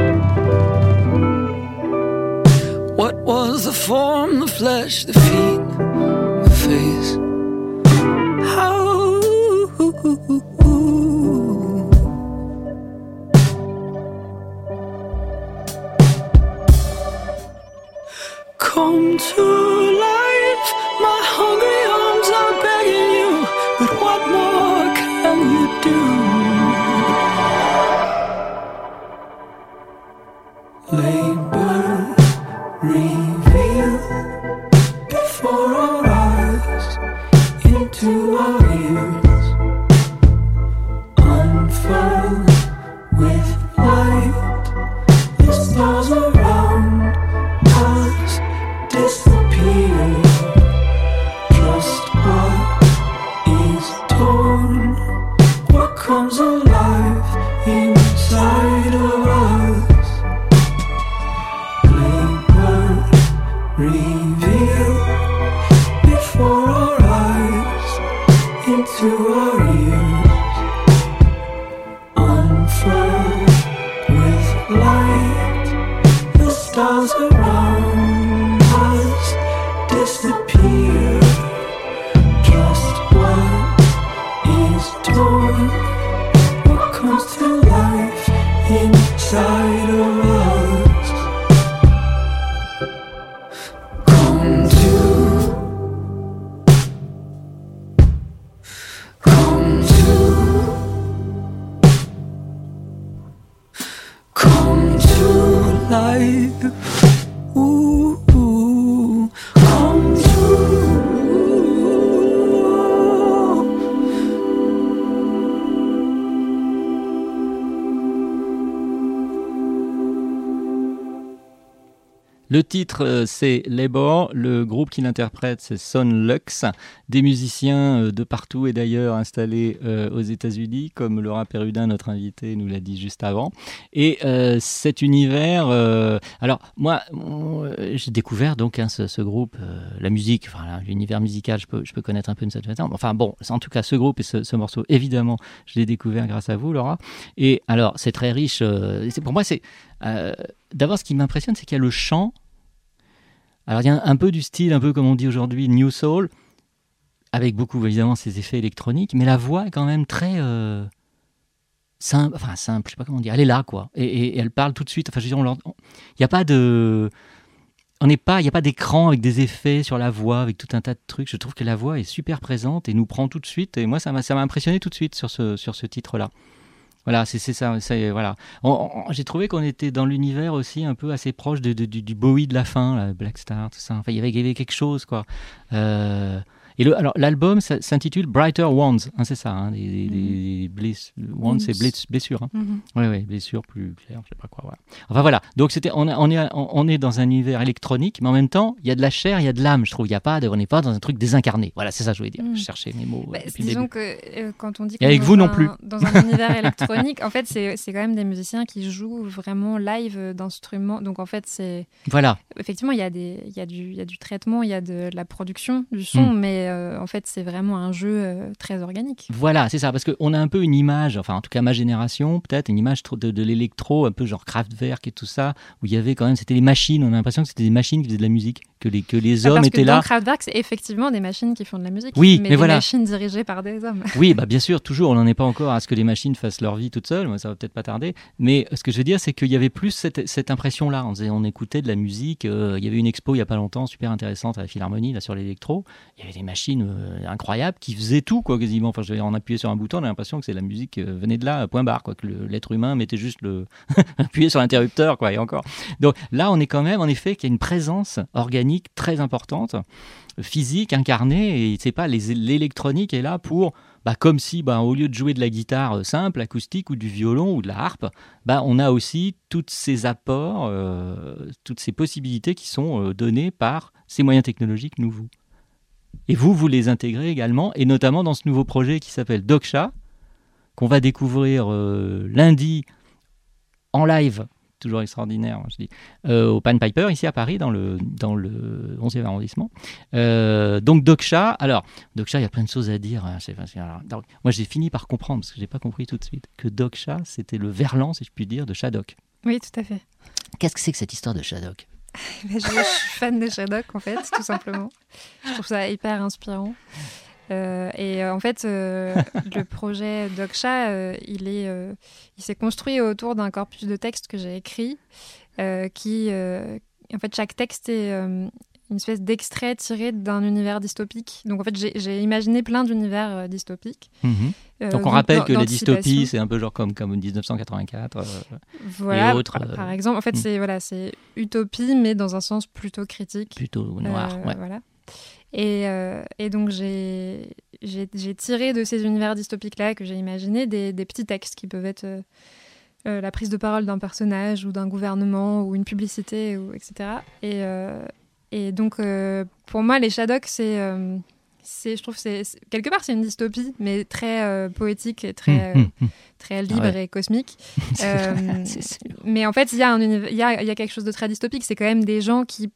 [SPEAKER 6] What was the form, the flesh, the feet, the face?
[SPEAKER 2] Le titre, euh, c'est Labor. Le groupe qui l'interprète, c'est Son Lux. Des musiciens euh, de partout et d'ailleurs installés euh, aux États-Unis, comme Laura Perrudin, notre invité, nous l'a dit juste avant. Et cet univers. alors, moi, j'ai découvert donc hein, ce, groupe, la musique, l'univers musical, je peux, connaître un peu de cette façon. Enfin, bon, en tout cas, ce groupe et ce, ce morceau, évidemment, je l'ai découvert grâce à vous, Laura. Et alors, c'est très riche. pour moi, c'est. D'abord, ce qui m'impressionne, c'est qu'il y a le chant. Alors, il y a un, peu du style, un peu comme on dit aujourd'hui, New Soul, avec beaucoup, évidemment, ces effets électroniques, mais la voix est quand même très. euh, simple, enfin simple, je sais pas comment dire, elle est là, quoi. Et, elle parle tout de suite. Enfin, je veux dire, il n'y a pas de. On n'est pas, il n'y a pas d'écran avec des effets sur la voix, avec tout un tas de trucs. Je trouve que la voix est super présente et nous prend tout de suite. Et moi, ça m'a, ça m'a impressionné tout de suite sur ce, sur ce titre-là. Voilà, c'est, ça. voilà. J'ai trouvé qu'on était dans l'univers aussi un peu assez proche de- du, du Bowie de la fin, là, Black Star, tout ça. Enfin, il y avait, il y avait quelque chose, quoi. Euh, et le, alors, l'album s'intitule Brighter Wands, hein, c'est ça. Hein, des, des bless- wands, c'est bless- blessure. Hein.
[SPEAKER 3] Mhm.
[SPEAKER 2] Oui, oui, blessure plus claire, je sais pas quoi. Voilà. Enfin voilà, donc c'était, on, est- on, est, on est dans un univers électronique, mais en même temps, il y a de la chair, il y a de l'âme, je trouve. Il y a pas de, on n'est pas dans un truc désincarné. Voilà, c'est ça que je voulais dire.
[SPEAKER 3] Mm.
[SPEAKER 2] Je cherchais mes mots euh,
[SPEAKER 3] Bah,
[SPEAKER 2] depuis le
[SPEAKER 3] disons
[SPEAKER 2] début.
[SPEAKER 3] que euh, quand on dit
[SPEAKER 2] Et avec
[SPEAKER 3] qu'on est
[SPEAKER 2] vous
[SPEAKER 3] dans
[SPEAKER 2] non
[SPEAKER 3] un-
[SPEAKER 2] plus.
[SPEAKER 3] dans un univers électronique, en fait, c'est quand même des musiciens qui jouent vraiment live euh, d'instruments. Donc en fait, c'est
[SPEAKER 2] Voilà.
[SPEAKER 3] effectivement il y a des, il y a du, il y a du traitement, il y a de la production du son,
[SPEAKER 2] Mm.
[SPEAKER 3] Mais euh, en fait, c'est vraiment un jeu euh, très organique.
[SPEAKER 2] Voilà, c'est ça, parce qu'on a un peu une image, enfin en tout cas ma génération, peut-être, une image de, de l'électro, un peu genre Kraftwerk et tout ça, où il y avait quand même, c'était les machines, on a l'impression que c'était des machines qui faisaient de la musique, que les, que les
[SPEAKER 3] Ah,
[SPEAKER 2] hommes
[SPEAKER 3] Parce
[SPEAKER 2] étaient
[SPEAKER 3] que
[SPEAKER 2] là.
[SPEAKER 3] dans Kraftwerk, c'est effectivement des machines qui font de la musique,
[SPEAKER 2] Oui,
[SPEAKER 3] mais,
[SPEAKER 2] mais
[SPEAKER 3] des
[SPEAKER 2] voilà.
[SPEAKER 3] machines dirigées par des hommes.
[SPEAKER 2] Oui, bah bien sûr, toujours, on n'en est pas encore à ce que les machines fassent leur vie toutes seules, moi, ça va peut-être pas tarder. Mais ce que je veux dire, c'est qu'il y avait plus cette, cette impression-là. On, on écoutait de la musique. euh, il y avait une expo il y a pas longtemps, super intéressante à la Philharmonie, là sur l'électro. Il y avait des machines euh, incroyables qui faisaient tout, quoi, quasiment. Enfin, je on appuyait sur un bouton, on a l'impression que c'est la musique euh, venait de là, point barre, quoi, que l'être humain mettait juste le appuyé sur l'interrupteur, quoi, et encore. Donc là, on est quand même, en effet, qu'il y a une présence organique très importante, physique, incarnée, et c'est pas l'électronique est là pour, bah, comme si, bah, au lieu de jouer de la guitare euh, simple, acoustique ou du violon ou de la harpe, bah, on a aussi tous ces apports, euh, toutes ces possibilités qui sont données par ces moyens technologiques nouveaux. Et vous, vous les intégrez également, et notamment dans ce nouveau projet qui s'appelle Doksha, qu'on va découvrir euh, lundi en live, toujours extraordinaire, moi, je dis, euh, au Pan Piper, ici à Paris, dans le, dans le 11e arrondissement. Euh, donc Doksha, alors, Doksha, il y a plein de choses à dire. hein, c'est- c'est- alors, donc, moi, j'ai fini par comprendre, parce que j'ai pas compris tout de suite, que Doksha, c'était le verlan, si je puis dire, de Shadok.
[SPEAKER 3] Oui, tout à fait.
[SPEAKER 2] Qu'est-ce que c'est que cette histoire de Shadok?
[SPEAKER 3] je, je suis fan de Shadok en fait, tout simplement. Je trouve ça hyper inspirant. Euh, et euh, en fait, euh, le projet Doksha, il il s'est construit autour d'un corpus de textes que j'ai écrit, qui, en fait, chaque texte est une espèce d'extrait tiré d'un univers dystopique. Donc en fait, j'ai- imaginé plein d'univers euh, dystopiques.
[SPEAKER 2] Mhm.
[SPEAKER 3] Euh,
[SPEAKER 2] Donc on rappelle que les dystopies, c'est un peu genre comme, comme 1984 euh,
[SPEAKER 3] Voilà,
[SPEAKER 2] et autres.
[SPEAKER 3] par,
[SPEAKER 2] euh,
[SPEAKER 3] par exemple. En fait,
[SPEAKER 2] hmm.
[SPEAKER 3] c'est voilà, utopie, mais dans un sens plutôt critique.
[SPEAKER 2] Plutôt noir, ouais.
[SPEAKER 3] Voilà. Et, euh, et donc, j'ai tiré de ces univers dystopiques-là que j'ai imaginés des, des petits textes qui peuvent être euh, la prise de parole d'un personnage ou d'un gouvernement ou une publicité, ou, etc. Et, euh, et donc, euh, pour moi, les Shadocks, c'est. euh, je trouve c'est quelque part c'est une dystopie mais très euh, poétique et très
[SPEAKER 2] Hum, hum,
[SPEAKER 3] euh,
[SPEAKER 2] hum.
[SPEAKER 3] très libre
[SPEAKER 2] Ouais.
[SPEAKER 3] et cosmique Euh, mais en fait il y a un univers- il y a, il y a quelque chose de très dystopique c'est quand même des gens qui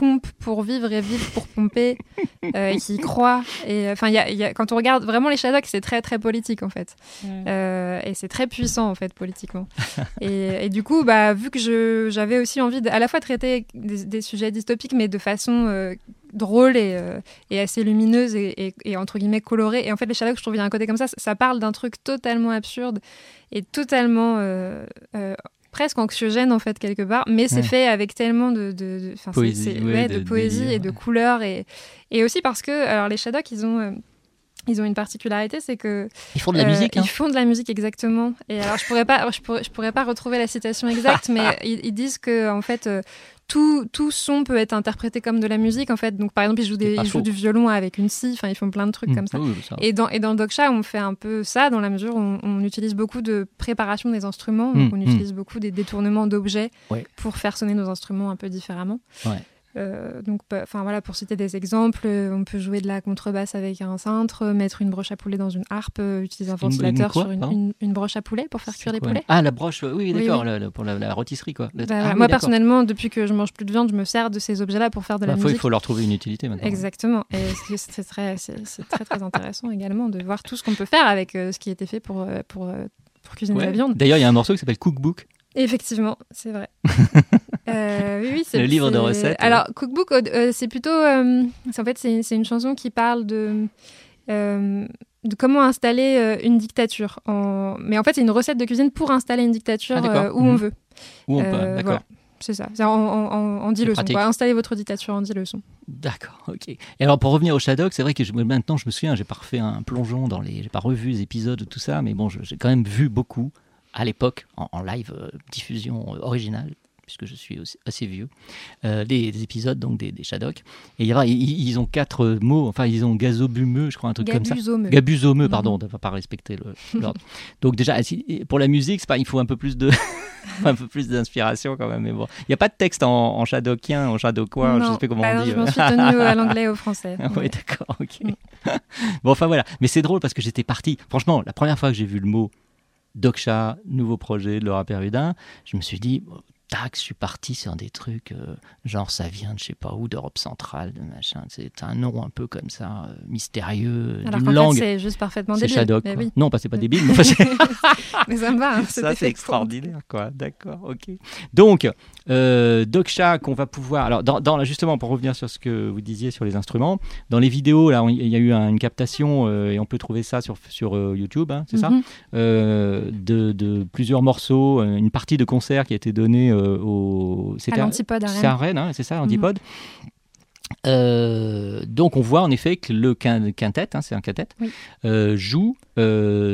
[SPEAKER 3] pompent pour vivre et vivent pour pomper euh, et qui y croient et euh, enfin il y a- il y a- quand on regarde vraiment les Shadocks c'est très très politique en fait. Euh, et c'est très puissant en fait politiquement. Et, et du coup bah vu que j'avais aussi envie de, à la fois traiter des, des sujets dystopiques mais de façon drôle et, euh, et assez lumineuse et, et- et entre guillemets colorée. Et en fait les Shadocks je trouve il y a un côté comme ça ça, ça parle d'un truc totalement absurde et totalement euh, euh, presque anxiogène en fait quelque part mais c'est
[SPEAKER 2] Ouais.
[SPEAKER 3] fait avec tellement de, de, de-
[SPEAKER 2] Poésie,
[SPEAKER 3] c'est-
[SPEAKER 2] ouais,
[SPEAKER 3] ouais,
[SPEAKER 2] de
[SPEAKER 3] de, poésie
[SPEAKER 2] délire,
[SPEAKER 3] et de couleurs et, et aussi parce que alors les Shadocks ils ont euh, ils ont une particularité, c'est que
[SPEAKER 2] Ils font de la
[SPEAKER 3] euh,
[SPEAKER 2] musique, hein.
[SPEAKER 3] Ils font de la musique exactement. Et alors je pourrais pas, je pourrais, je pourrais pas retrouver la citation exacte, mais ils, ils disent que en fait euh, tout, tout son peut être interprété comme de la musique en fait. Donc par exemple ils jouent, des,
[SPEAKER 2] pas
[SPEAKER 3] ils jouent
[SPEAKER 2] faux.
[SPEAKER 3] du violon avec une scie. Enfin ils font plein de trucs
[SPEAKER 2] Mm.
[SPEAKER 3] comme ça.
[SPEAKER 2] Oui, oui, ça.
[SPEAKER 3] Et dans et dans le doksha on fait un peu ça dans la mesure où on, on utilise beaucoup de préparation des instruments.
[SPEAKER 2] Mm,
[SPEAKER 3] Donc on
[SPEAKER 2] mm.
[SPEAKER 3] utilise beaucoup des détournements d'objets
[SPEAKER 2] Ouais.
[SPEAKER 3] pour faire sonner nos instruments un peu différemment.
[SPEAKER 2] Ouais.
[SPEAKER 3] Euh, donc, enfin voilà, pour citer des exemples, euh, on peut jouer de la contrebasse avec un cintre, mettre une broche à poulet dans une harpe, euh, utiliser un
[SPEAKER 2] Une- une
[SPEAKER 3] ventilateur
[SPEAKER 2] quoi,
[SPEAKER 3] sur une,
[SPEAKER 2] pardon
[SPEAKER 3] une- une broche à poulet pour faire cuire des
[SPEAKER 2] Quoi
[SPEAKER 3] poulets.
[SPEAKER 2] Ah, la broche, oui, d'accord,
[SPEAKER 3] oui.
[SPEAKER 2] pour la, la rôtisserie, quoi.
[SPEAKER 3] Bah,
[SPEAKER 2] ah oui,
[SPEAKER 3] Moi personnellement, depuis que je mange plus de viande, je me sers de ces objets-là pour faire de la
[SPEAKER 2] Bah, faut- il
[SPEAKER 3] musique.
[SPEAKER 2] faut leur trouver une utilité maintenant.
[SPEAKER 3] Exactement. Et c'est- très, très très intéressant également de voir tout ce qu'on peut faire avec euh, ce qui a été fait pour euh, pour euh, pour cuisiner
[SPEAKER 2] Ouais.
[SPEAKER 3] la viande.
[SPEAKER 2] D'ailleurs, il y a un morceau qui s'appelle Cookbook.
[SPEAKER 3] Effectivement, c'est vrai. Euh, oui, oui, c'est
[SPEAKER 2] Le livre de recettes,
[SPEAKER 3] Alors, Cookbook, euh, c'est plutôt. euh, c'est- en fait, c'est une chanson qui parle de. euh, de comment installer euh, une dictature. En... Mais en fait, c'est une recette de cuisine pour installer une dictature
[SPEAKER 2] Ah,
[SPEAKER 3] euh, où on
[SPEAKER 2] Mhm.
[SPEAKER 3] veut.
[SPEAKER 2] Où on peut,
[SPEAKER 3] Euh,
[SPEAKER 2] d'accord.
[SPEAKER 3] voilà. C'est ça, en, en, en, en 10
[SPEAKER 2] C'est
[SPEAKER 3] leçons. quoi. Installez votre dictature en 10 leçons.
[SPEAKER 2] D'accord, ok. Et alors pour revenir au Shadow, c'est vrai que je, maintenant je me souviens, j'ai pas refait un plongeon dans les, j'ai pas revu les épisodes tout ça, mais bon, j'ai quand même vu beaucoup à l'époque en, en live euh, diffusion euh, originale, puisque je suis aussi assez vieux, euh, des épisodes donc des, des Shadok. Et il y a- ils, ils ont quatre mots, enfin ils ont gazobumeux, je crois un truc comme ça.
[SPEAKER 3] Gabusomeux.
[SPEAKER 2] Gabusomeux,
[SPEAKER 3] Mhm.
[SPEAKER 2] pardon, on ne pas respecter l'ordre. donc déjà, pour la musique, pas, il faut un peu plus de un peu plus d'inspiration quand même, mais bon, il n'y a pas de texte en, en shadokien, en shadokois, je
[SPEAKER 3] Non,
[SPEAKER 2] sais pas comment
[SPEAKER 3] bah
[SPEAKER 2] on dit.
[SPEAKER 3] je m'en suis tenue à l'anglais et au français. Ouais.
[SPEAKER 2] oui, d'accord, ok. bon, enfin voilà. Mais c'est drôle parce que j'étais parti. Franchement, la première fois que j'ai vu le mot Doksha, nouveau projet de Laura Perrudin, je me suis dit, tac, je suis parti sur des trucs, euh, genre ça vient de je sais pas où, d'Europe centrale, de machin. C'est un nom un peu comme ça, euh, mystérieux,
[SPEAKER 3] Alors
[SPEAKER 2] d'une
[SPEAKER 3] qu'en
[SPEAKER 2] langue.
[SPEAKER 3] c'est juste parfaitement
[SPEAKER 2] C'est
[SPEAKER 3] débile.
[SPEAKER 2] Shadok.
[SPEAKER 3] Oui.
[SPEAKER 2] Non, pas c'est pas débile, mais
[SPEAKER 3] ça me va. hein,
[SPEAKER 2] ça, c'est extraordinaire, quoi. D'accord, ok. Donc, euh, Doksha, qu'on va pouvoir. Alors, dans, dans- justement, pour revenir sur ce que vous disiez sur les instruments, dans les vidéos, là, il y a eu un- une captation, euh, et on peut trouver ça sur, sur euh, YouTube, hein, c'est ça
[SPEAKER 3] Mhm.
[SPEAKER 2] Euh, de, de plusieurs morceaux, euh, une partie de concert qui a été donnée euh, au. c'était
[SPEAKER 3] À à
[SPEAKER 2] C'est à
[SPEAKER 3] Rennes.
[SPEAKER 2] Hein, c'est ça, l'Antipode Euh, donc on voit en effet que le quin- quintet, hein, c'est un quintet,
[SPEAKER 3] Oui.
[SPEAKER 2] euh, joue euh,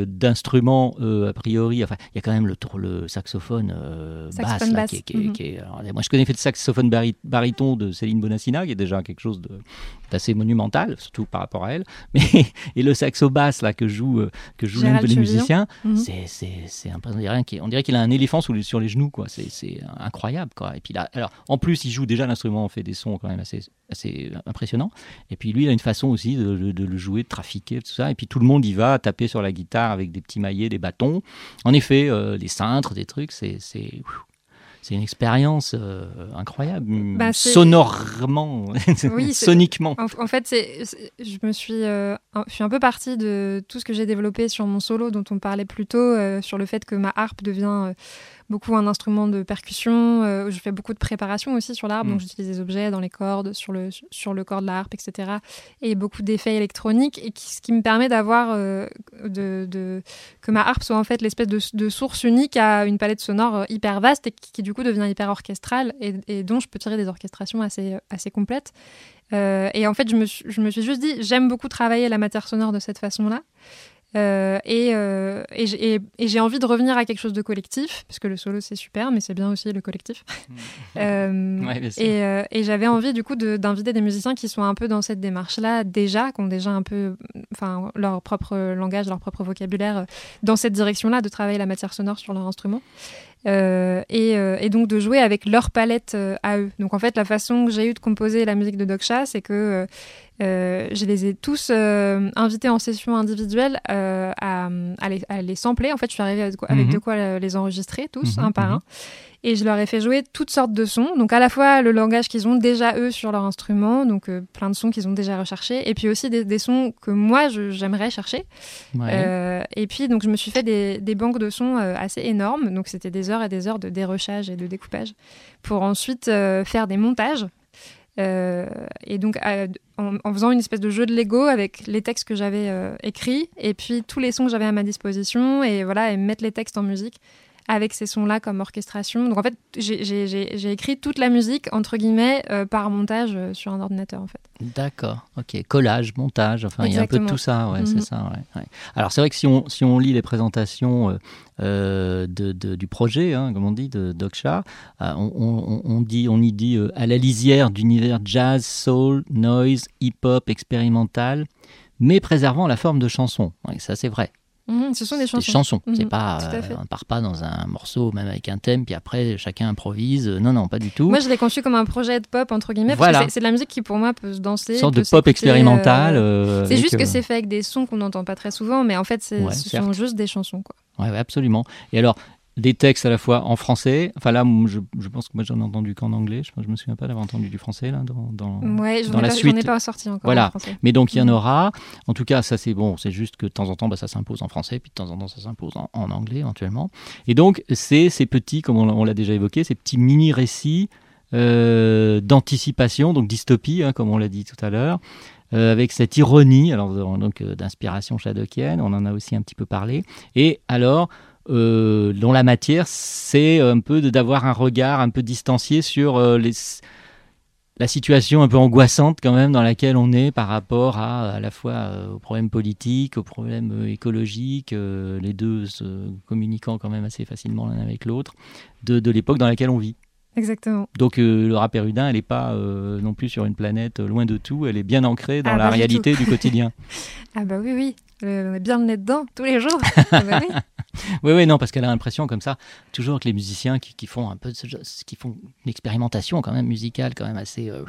[SPEAKER 2] d'instruments euh, a priori. Enfin, il y a quand même le, tour- le saxophone, euh,
[SPEAKER 3] Saxophone
[SPEAKER 2] basse, là, qui
[SPEAKER 3] mhm.
[SPEAKER 2] qui est- alors, moi, je connais fait le saxophone bari- baryton de Céline Bonassina, qui est déjà quelque chose de- d'assez monumental, surtout par rapport à elle. Mais et le saxo basse là que joue euh, que jouent
[SPEAKER 3] Gérald
[SPEAKER 2] les
[SPEAKER 3] Chevillon.
[SPEAKER 2] musiciens,
[SPEAKER 3] Mhm.
[SPEAKER 2] c'est c'est impressionnant. On dirait qu'il a un éléphant sous les- sur les genoux, quoi. C'est c'est incroyable, quoi. Et puis là, alors en plus, il joue déjà l'instrument, on fait des sons quand même assez assez impressionnants. Et puis lui, il a une façon aussi de, de- de le jouer, de trafiquer, tout ça. Et puis tout le monde y va taper sur la guitare avec des petits maillets, des bâtons. En effet, euh, des cintres, des trucs, c'est c'est une expérience euh, incroyable,
[SPEAKER 3] Bah, c'est-
[SPEAKER 2] sonorement,
[SPEAKER 3] Oui,
[SPEAKER 2] soniquement.
[SPEAKER 3] En, en fait, c'est, c'est- je me suis, euh, un, je suis un peu partie de tout ce que j'ai développé sur mon solo, dont on parlait plus tôt, euh, sur le fait que ma harpe devient euh, beaucoup un instrument de percussion. euh, je fais beaucoup de préparation aussi sur la harpe,
[SPEAKER 2] Mm.
[SPEAKER 3] donc j'utilise des objets dans les cordes, sur le, sur le corps de la harpe, etc. Et beaucoup d'effets électroniques, et qui, ce qui me permet d'avoir euh, de, de- que ma harpe soit en fait l'espèce de, de source unique à une palette sonore hyper vaste et qui, qui, du coup devient hyper orchestrale et, et dont je peux tirer des orchestrations assez, assez complètes. Euh, et en fait, je me, je me suis juste dit, j'aime beaucoup travailler la matière sonore de cette façon-là. Euh, et euh, et j'ai et- et j'ai envie de revenir à quelque chose de collectif, parce que le solo c'est super, mais c'est bien aussi le collectif. Euh,
[SPEAKER 2] Ouais,
[SPEAKER 3] et j'avais envie du coup de- d'inviter des musiciens qui sont un peu dans cette démarche-là déjà, qui ont déjà un peu, enfin leur propre langage, leur propre vocabulaire dans cette direction-là, de travailler la matière sonore sur leur instrument. Euh, et, euh, et donc de jouer avec leur palette euh, à eux. Donc en fait, la façon que j'ai eu de composer la musique de Doksha, c'est que je les ai tous invités en session individuelle à, à les, à les sampler. En fait, je suis arrivée avec, avec
[SPEAKER 7] Mhm.
[SPEAKER 3] de quoi les enregistrer tous,
[SPEAKER 7] Mhm,
[SPEAKER 3] un par
[SPEAKER 7] mhm.
[SPEAKER 3] un. Et je leur ai fait jouer toutes sortes de sons. Donc à la fois le langage qu'ils ont déjà eux sur leur instrument, donc euh, plein de sons qu'ils ont déjà recherchés, et puis aussi des, des sons que moi j'aimerais chercher.
[SPEAKER 2] Ouais.
[SPEAKER 3] Euh, et puis donc je me suis fait des, des banques de sons euh, assez énormes. Donc c'était des heures et des heures de dérochage et de découpage pour ensuite faire des montages. Euh, et donc euh, en, en faisant une espèce de jeu de Lego avec les textes que j'avais euh, écrits et puis tous les sons que j'avais à ma disposition et voilà et mettre les textes en musique avec ces sons-là comme orchestration. Donc en fait, j'ai- écrit toute la musique, entre guillemets, euh, par montage euh, sur un ordinateur, en fait.
[SPEAKER 2] D'accord, ok. Collage, montage, enfin, il y a un peu de tout ça, ouais,
[SPEAKER 3] Mhm.
[SPEAKER 2] c'est ça. ouais, ouais. Alors, c'est vrai que si on, si on lit les présentations euh, de, de- du projet, hein, comme on dit, de Doksha, on, on- on dit, on y dit à la lisière d'univers jazz, soul, noise, hip-hop, expérimental, mais préservant la forme de chanson. Ça, c'est vrai.
[SPEAKER 3] Mhm, ce sont des chansons.
[SPEAKER 2] Des chansons, c'est
[SPEAKER 3] Mhm,
[SPEAKER 2] pas, euh, on part pas dans un morceau, même avec un thème, puis après chacun improvise. Non, non, pas du tout.
[SPEAKER 3] Moi, je l'ai conçu comme un projet de pop, entre guillemets,
[SPEAKER 2] Voilà.
[SPEAKER 3] parce que c'est- de la musique qui, pour moi, peut se danser.
[SPEAKER 2] Une sorte de pop expérimentale,
[SPEAKER 3] euh,
[SPEAKER 2] euh,
[SPEAKER 3] c'est juste que
[SPEAKER 2] euh,
[SPEAKER 3] c'est fait avec des sons qu'on n'entend pas très souvent, mais en fait,
[SPEAKER 2] Ouais,
[SPEAKER 3] ce
[SPEAKER 2] certes.
[SPEAKER 3] sont juste des chansons, quoi.
[SPEAKER 2] Ouais, ouais, absolument. Et alors, des textes à la fois en français. Enfin là, je, je pense que moi j'en ai entendu qu'en anglais. Je, je me souviens pas d'avoir entendu du français là dans, dans,
[SPEAKER 3] Ouais, j'en
[SPEAKER 2] dans la
[SPEAKER 3] pas- j'en
[SPEAKER 2] suite.
[SPEAKER 3] ai pas sorti encore en
[SPEAKER 2] Voilà. Mais donc il y en
[SPEAKER 3] Mhm.
[SPEAKER 2] aura. En tout cas, ça c'est bon. C'est juste que de temps en temps, bah, ça s'impose en français, puis de temps en temps, ça s'impose en, en anglais éventuellement. Et donc c'est ces petits, comme on, l'a- on l'a déjà évoqué, ces petits mini récits euh, d'anticipation, donc dystopie, hein, comme on l'a dit tout à l'heure. euh, avec cette ironie, alors donc euh, d'inspiration shadockienne, on en a aussi un petit peu parlé, et alors euh, dont la matière, c'est un peu d'avoir un regard un peu distancié sur euh, les, la situation un peu angoissante quand même dans laquelle on est par rapport à à la fois euh, aux problèmes politiques, aux problèmes euh, écologiques, les deux se communiquant quand même assez facilement l'un avec l'autre, de, de l'époque dans laquelle on vit.
[SPEAKER 3] Exactement.
[SPEAKER 2] Donc euh, le rap érudin, elle n'est pas euh, non plus sur une planète euh, loin de tout, elle est bien ancrée dans
[SPEAKER 3] Ah,
[SPEAKER 2] la réalité
[SPEAKER 3] tout.
[SPEAKER 2] du quotidien.
[SPEAKER 3] Ah bah oui, oui. Euh, on est bien le nez dedans, tous les jours. Ah bah oui.
[SPEAKER 2] Oui, non, parce qu'elle a l'impression comme ça, toujours que les musiciens qui, qui font un peu, ce qui font une expérimentation quand même musicale, quand même assez, euh,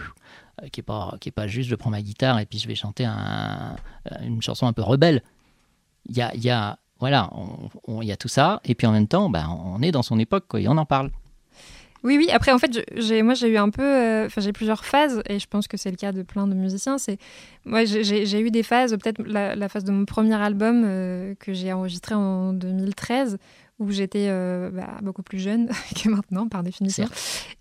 [SPEAKER 2] euh, qui est pas, qui est pas juste je prends ma guitare et puis je vais chanter un- une chanson un peu rebelle. Il y a, y a, voilà, il y a tout ça, et puis en même temps, ben, on est dans son époque, quoi, et on en parle.
[SPEAKER 3] Oui, oui. Après, en fait, j'ai, moi, j'ai eu un peu, euh, enfin, j'ai plusieurs phases, et je pense que c'est le cas de plein de musiciens. C'est, moi, j'ai, eu des phases, peut-être la, la phase de mon premier album euh, que j'ai enregistré en 2013, où j'étais euh, bah, beaucoup plus jeune que maintenant, par définition.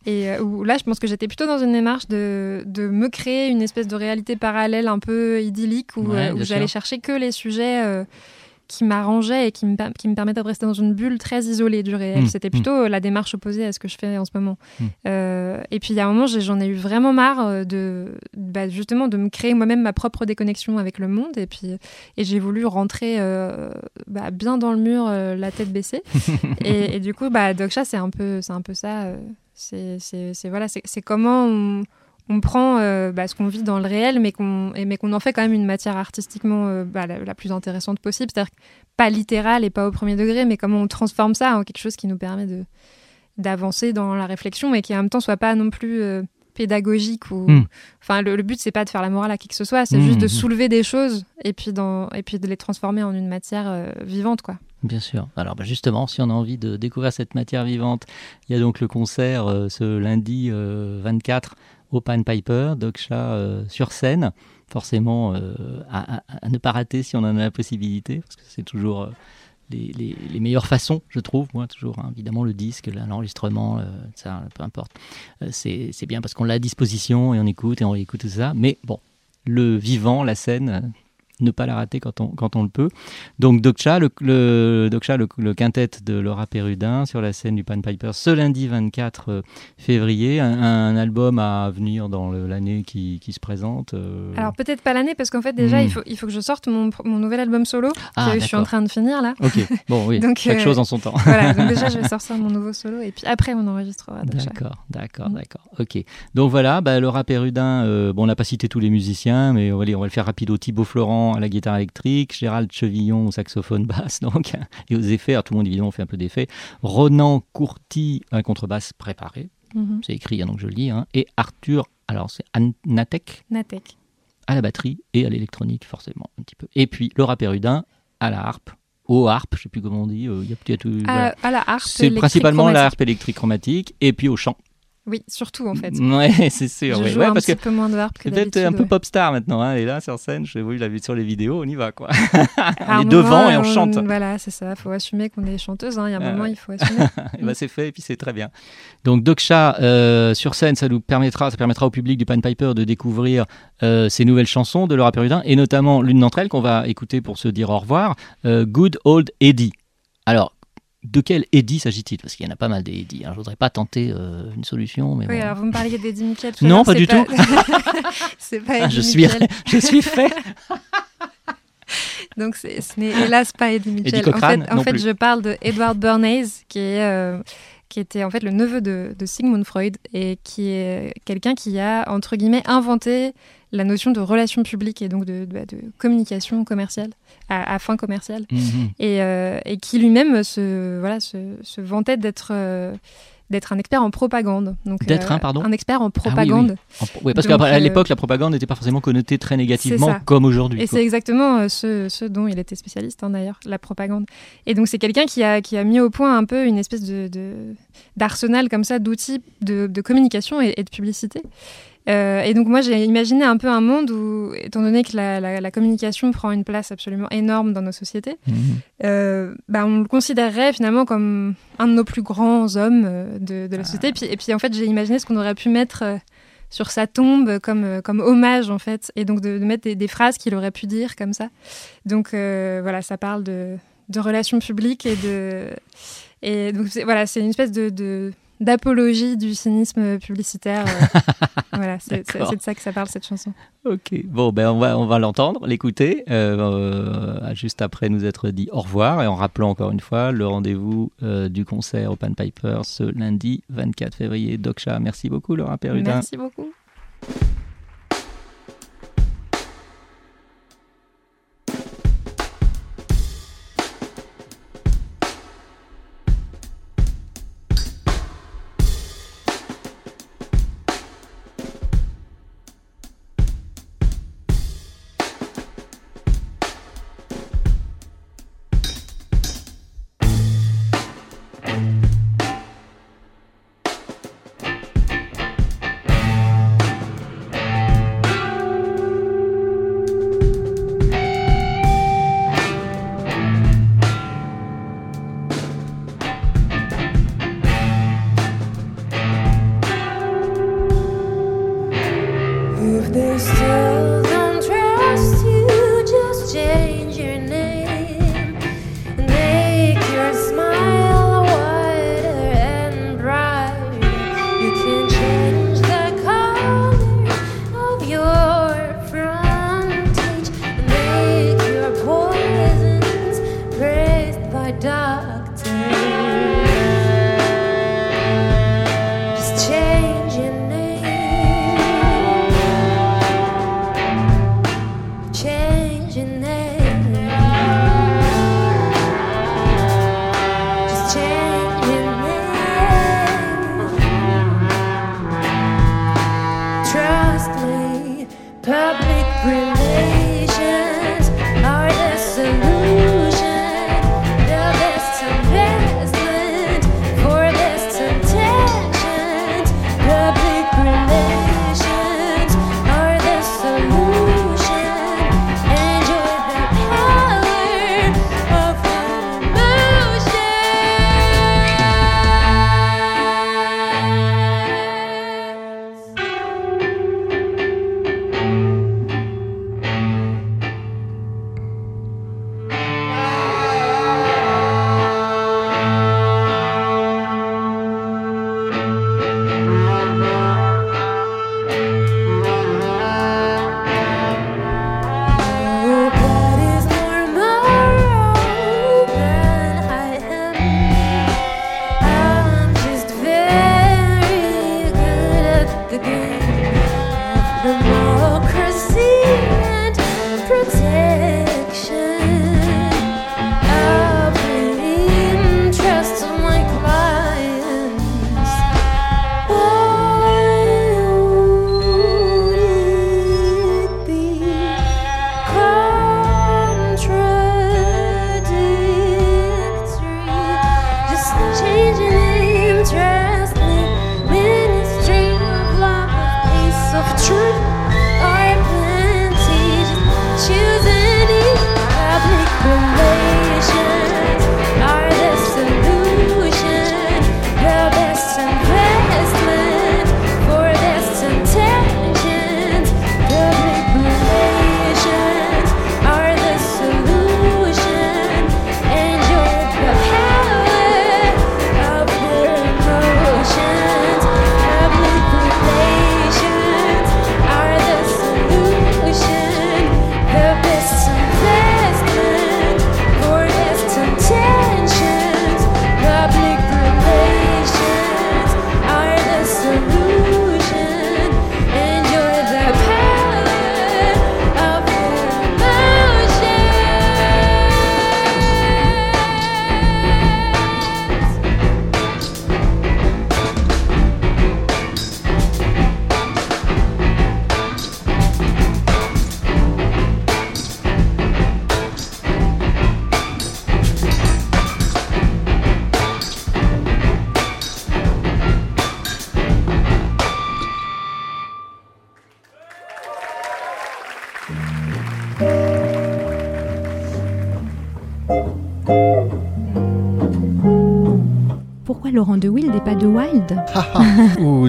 [SPEAKER 3] Et euh, où là, je pense que j'étais plutôt dans une démarche de, de me créer une espèce de réalité parallèle un peu idyllique, où,
[SPEAKER 7] Ouais,
[SPEAKER 3] euh, où
[SPEAKER 7] bien
[SPEAKER 3] j'allais chercher que les sujets. Qui m'arrangeait et qui me, qui me permettait de rester dans une bulle très isolée du réel.
[SPEAKER 2] Mm,
[SPEAKER 3] C'était
[SPEAKER 2] mm.
[SPEAKER 3] plutôt euh, la démarche opposée à ce que je fais en ce moment.
[SPEAKER 2] Mm.
[SPEAKER 3] Euh, et puis il y a un moment, j'en ai eu vraiment marre euh, de bah, justement de me créer moi-même ma propre déconnexion avec le monde. Et puis et j'ai voulu rentrer euh, bah, bien dans le mur, euh, la tête baissée. et, et du coup, bah, Dogsha, c'est un peu, c'est un peu ça. c'est, voilà, c'est, c'est comment on, on prend euh, bah, ce qu'on vit dans le réel, mais qu'on, mais qu'on en fait quand même une matière artistiquement euh, bah, la, la plus intéressante possible. C'est-à-dire pas littérale et pas au premier degré, mais comment on transforme ça en quelque chose qui nous permet de, d'avancer dans la réflexion et qui en même temps soit pas non plus euh, pédagogique ou
[SPEAKER 2] Mm.
[SPEAKER 3] enfin le, le but c'est pas de faire la morale à qui que ce soit c'est
[SPEAKER 2] Mm,
[SPEAKER 3] juste de
[SPEAKER 2] mm.
[SPEAKER 3] soulever des choses et puis dans et puis de les transformer en une matière vivante quoi
[SPEAKER 2] Bien sûr. Alors bah, justement, si on a envie de découvrir cette matière vivante, il y a donc le concert euh, ce lundi euh, 24 au Piper, Dogsha euh, sur scène, forcément euh, à, ne pas rater si on en a la possibilité, parce que c'est toujours euh, les, meilleures façons, je trouve, moi toujours, hein. évidemment le disque, l'enregistrement, ça, peu importe. C'est bien parce qu'on l'a à disposition et on écoute et on écoute tout ça, mais bon, le vivant, la scène, ne pas la rater quand on, quand on le peut. Donc Doksha, le, le, le, le quintet de Laura Perrudin sur la scène du Pan Piper ce lundi 24 euh, février, un, un album à venir dans l'année qui, qui se présente. euh,
[SPEAKER 3] alors peut-être pas l'année parce qu'en fait déjà il faut il faut que je sorte mon, mon nouvel album solo
[SPEAKER 2] Ah,
[SPEAKER 3] que je suis en train de finir là
[SPEAKER 2] Ok, bon oui,
[SPEAKER 3] Donc,
[SPEAKER 2] chaque
[SPEAKER 3] euh,
[SPEAKER 2] chose en son temps.
[SPEAKER 3] voilà donc déjà je vais sortir mon nouveau solo et puis après on enregistrera.
[SPEAKER 2] D'accord, d'accord,
[SPEAKER 3] Mm.
[SPEAKER 2] d'accord. Ok. Donc voilà, bah, Laura Perrudin, euh, bon, on n'a pas cité tous les musiciens, mais on va, les- on va le faire rapido. Thibaut Florent à la guitare électrique, Gérald Chevillon au saxophone basse, donc, et aux effets. Alors tout le monde évidemment fait un peu d'effets. Ronan Courty à la contrebasse préparée,
[SPEAKER 3] Mhm.
[SPEAKER 2] c'est écrit, hein, donc je le lis. hein. Et Arthur, alors c'est Natek
[SPEAKER 3] Natek
[SPEAKER 2] à la batterie et à l'électronique, forcément, un petit peu. Et puis Laura Perrudin à la harpe, au harpe, je sais plus comment on dit. euh, Il y a voilà.
[SPEAKER 3] à, à la harpe
[SPEAKER 2] C'est principalement la harpe électrique chromatique et puis au chant.
[SPEAKER 3] Oui surtout en fait
[SPEAKER 2] Ouais, c'est sûr.
[SPEAKER 3] je
[SPEAKER 2] ouais.
[SPEAKER 3] joue
[SPEAKER 2] Ouais,
[SPEAKER 3] un
[SPEAKER 2] parce
[SPEAKER 3] petit
[SPEAKER 2] que
[SPEAKER 3] peu moins de harpe que
[SPEAKER 2] peut-être un peu pop star maintenant. Hein. Est là sur scène. Je vous l'avez vu sur les vidéos. On y va quoi. On est devant
[SPEAKER 3] moment,
[SPEAKER 2] et on chante.
[SPEAKER 3] Voilà, c'est ça. faut assumer qu'on est chanteuse. hein. Il y a un
[SPEAKER 2] Ah
[SPEAKER 3] moment,
[SPEAKER 2] ouais.
[SPEAKER 3] il faut assumer.
[SPEAKER 2] Et ben, c'est fait et puis c'est très bien. Donc Doksha euh, sur scène, ça nous permettra, ça permettra au public du Pan Piper de découvrir euh, ces nouvelles chansons de Laura Perrudin et notamment l'une d'entre elles qu'on va écouter pour se dire au revoir, euh, Good Old Eddie. Alors de quel Eddie s'agit-il? Parce qu'il y en a pas mal des Eddie. hein. Je voudrais pas tenter euh, une solution, mais
[SPEAKER 3] Oui,
[SPEAKER 2] bon.
[SPEAKER 3] alors vous me parliez d'Eddie Mitchell.
[SPEAKER 2] Non, pas du tout.
[SPEAKER 3] c'est pas
[SPEAKER 2] Ah,
[SPEAKER 3] Eddie
[SPEAKER 2] je suis, je suis fait.
[SPEAKER 3] Donc ce n'est hélas pas Eddie Mitchell.
[SPEAKER 2] Cochrane,
[SPEAKER 3] en fait, en fait je parle de Edward Bernays, qui est euh, qui était en fait le neveu de, de Sigmund Freud et qui est quelqu'un qui a entre guillemets inventé la notion de relation publique et donc de, de- de communication commerciale à, à fin commerciale
[SPEAKER 2] Mhm.
[SPEAKER 3] et, euh, et qui lui-même se voilà se, se vantait d'être euh, d'être un expert en propagande. Donc
[SPEAKER 2] D'être
[SPEAKER 3] euh,
[SPEAKER 2] un, pardon
[SPEAKER 3] Un expert en
[SPEAKER 2] Ah oui, oui.
[SPEAKER 3] propagande.
[SPEAKER 2] En- ouais, parce qu'à
[SPEAKER 3] euh,
[SPEAKER 2] l'époque, la propagande n'était pas forcément connotée très négativement comme aujourd'hui.
[SPEAKER 3] Et c'est exactement euh, ce, ce dont il était spécialiste hein, d'ailleurs, la propagande. Et donc c'est quelqu'un qui a, qui a mis au point un peu une espèce de de- d'arsenal comme ça d'outils de, de communication et, et de publicité. Euh, et donc moi j'ai imaginé un peu un monde où, étant donné que la, la- la communication prend une place absolument énorme dans nos sociétés, euh, bah, on le considérerait finalement comme un de nos plus grands hommes euh, de, de la société. Et puis, et puis en fait, j'ai imaginé ce qu'on aurait pu mettre sur sa tombe comme, comme hommage en fait, et donc de, de mettre des, des phrases qu'il aurait pu dire comme ça. Donc euh, voilà, ça parle de, de relations publiques et de et donc voilà, c'est une espèce de, de- d'apologie du cynisme publicitaire. euh, voilà, c'est, de ça que ça parle cette chanson.
[SPEAKER 2] Ok, bon, ben on va, on va l'entendre, l'écouter, euh, euh, juste après nous être dit au revoir, et en rappelant encore une fois le rendez-vous euh, du concert au Pan Piper ce lundi 24 février. Doksha, merci beaucoup Laura Perrudin.
[SPEAKER 3] Merci beaucoup.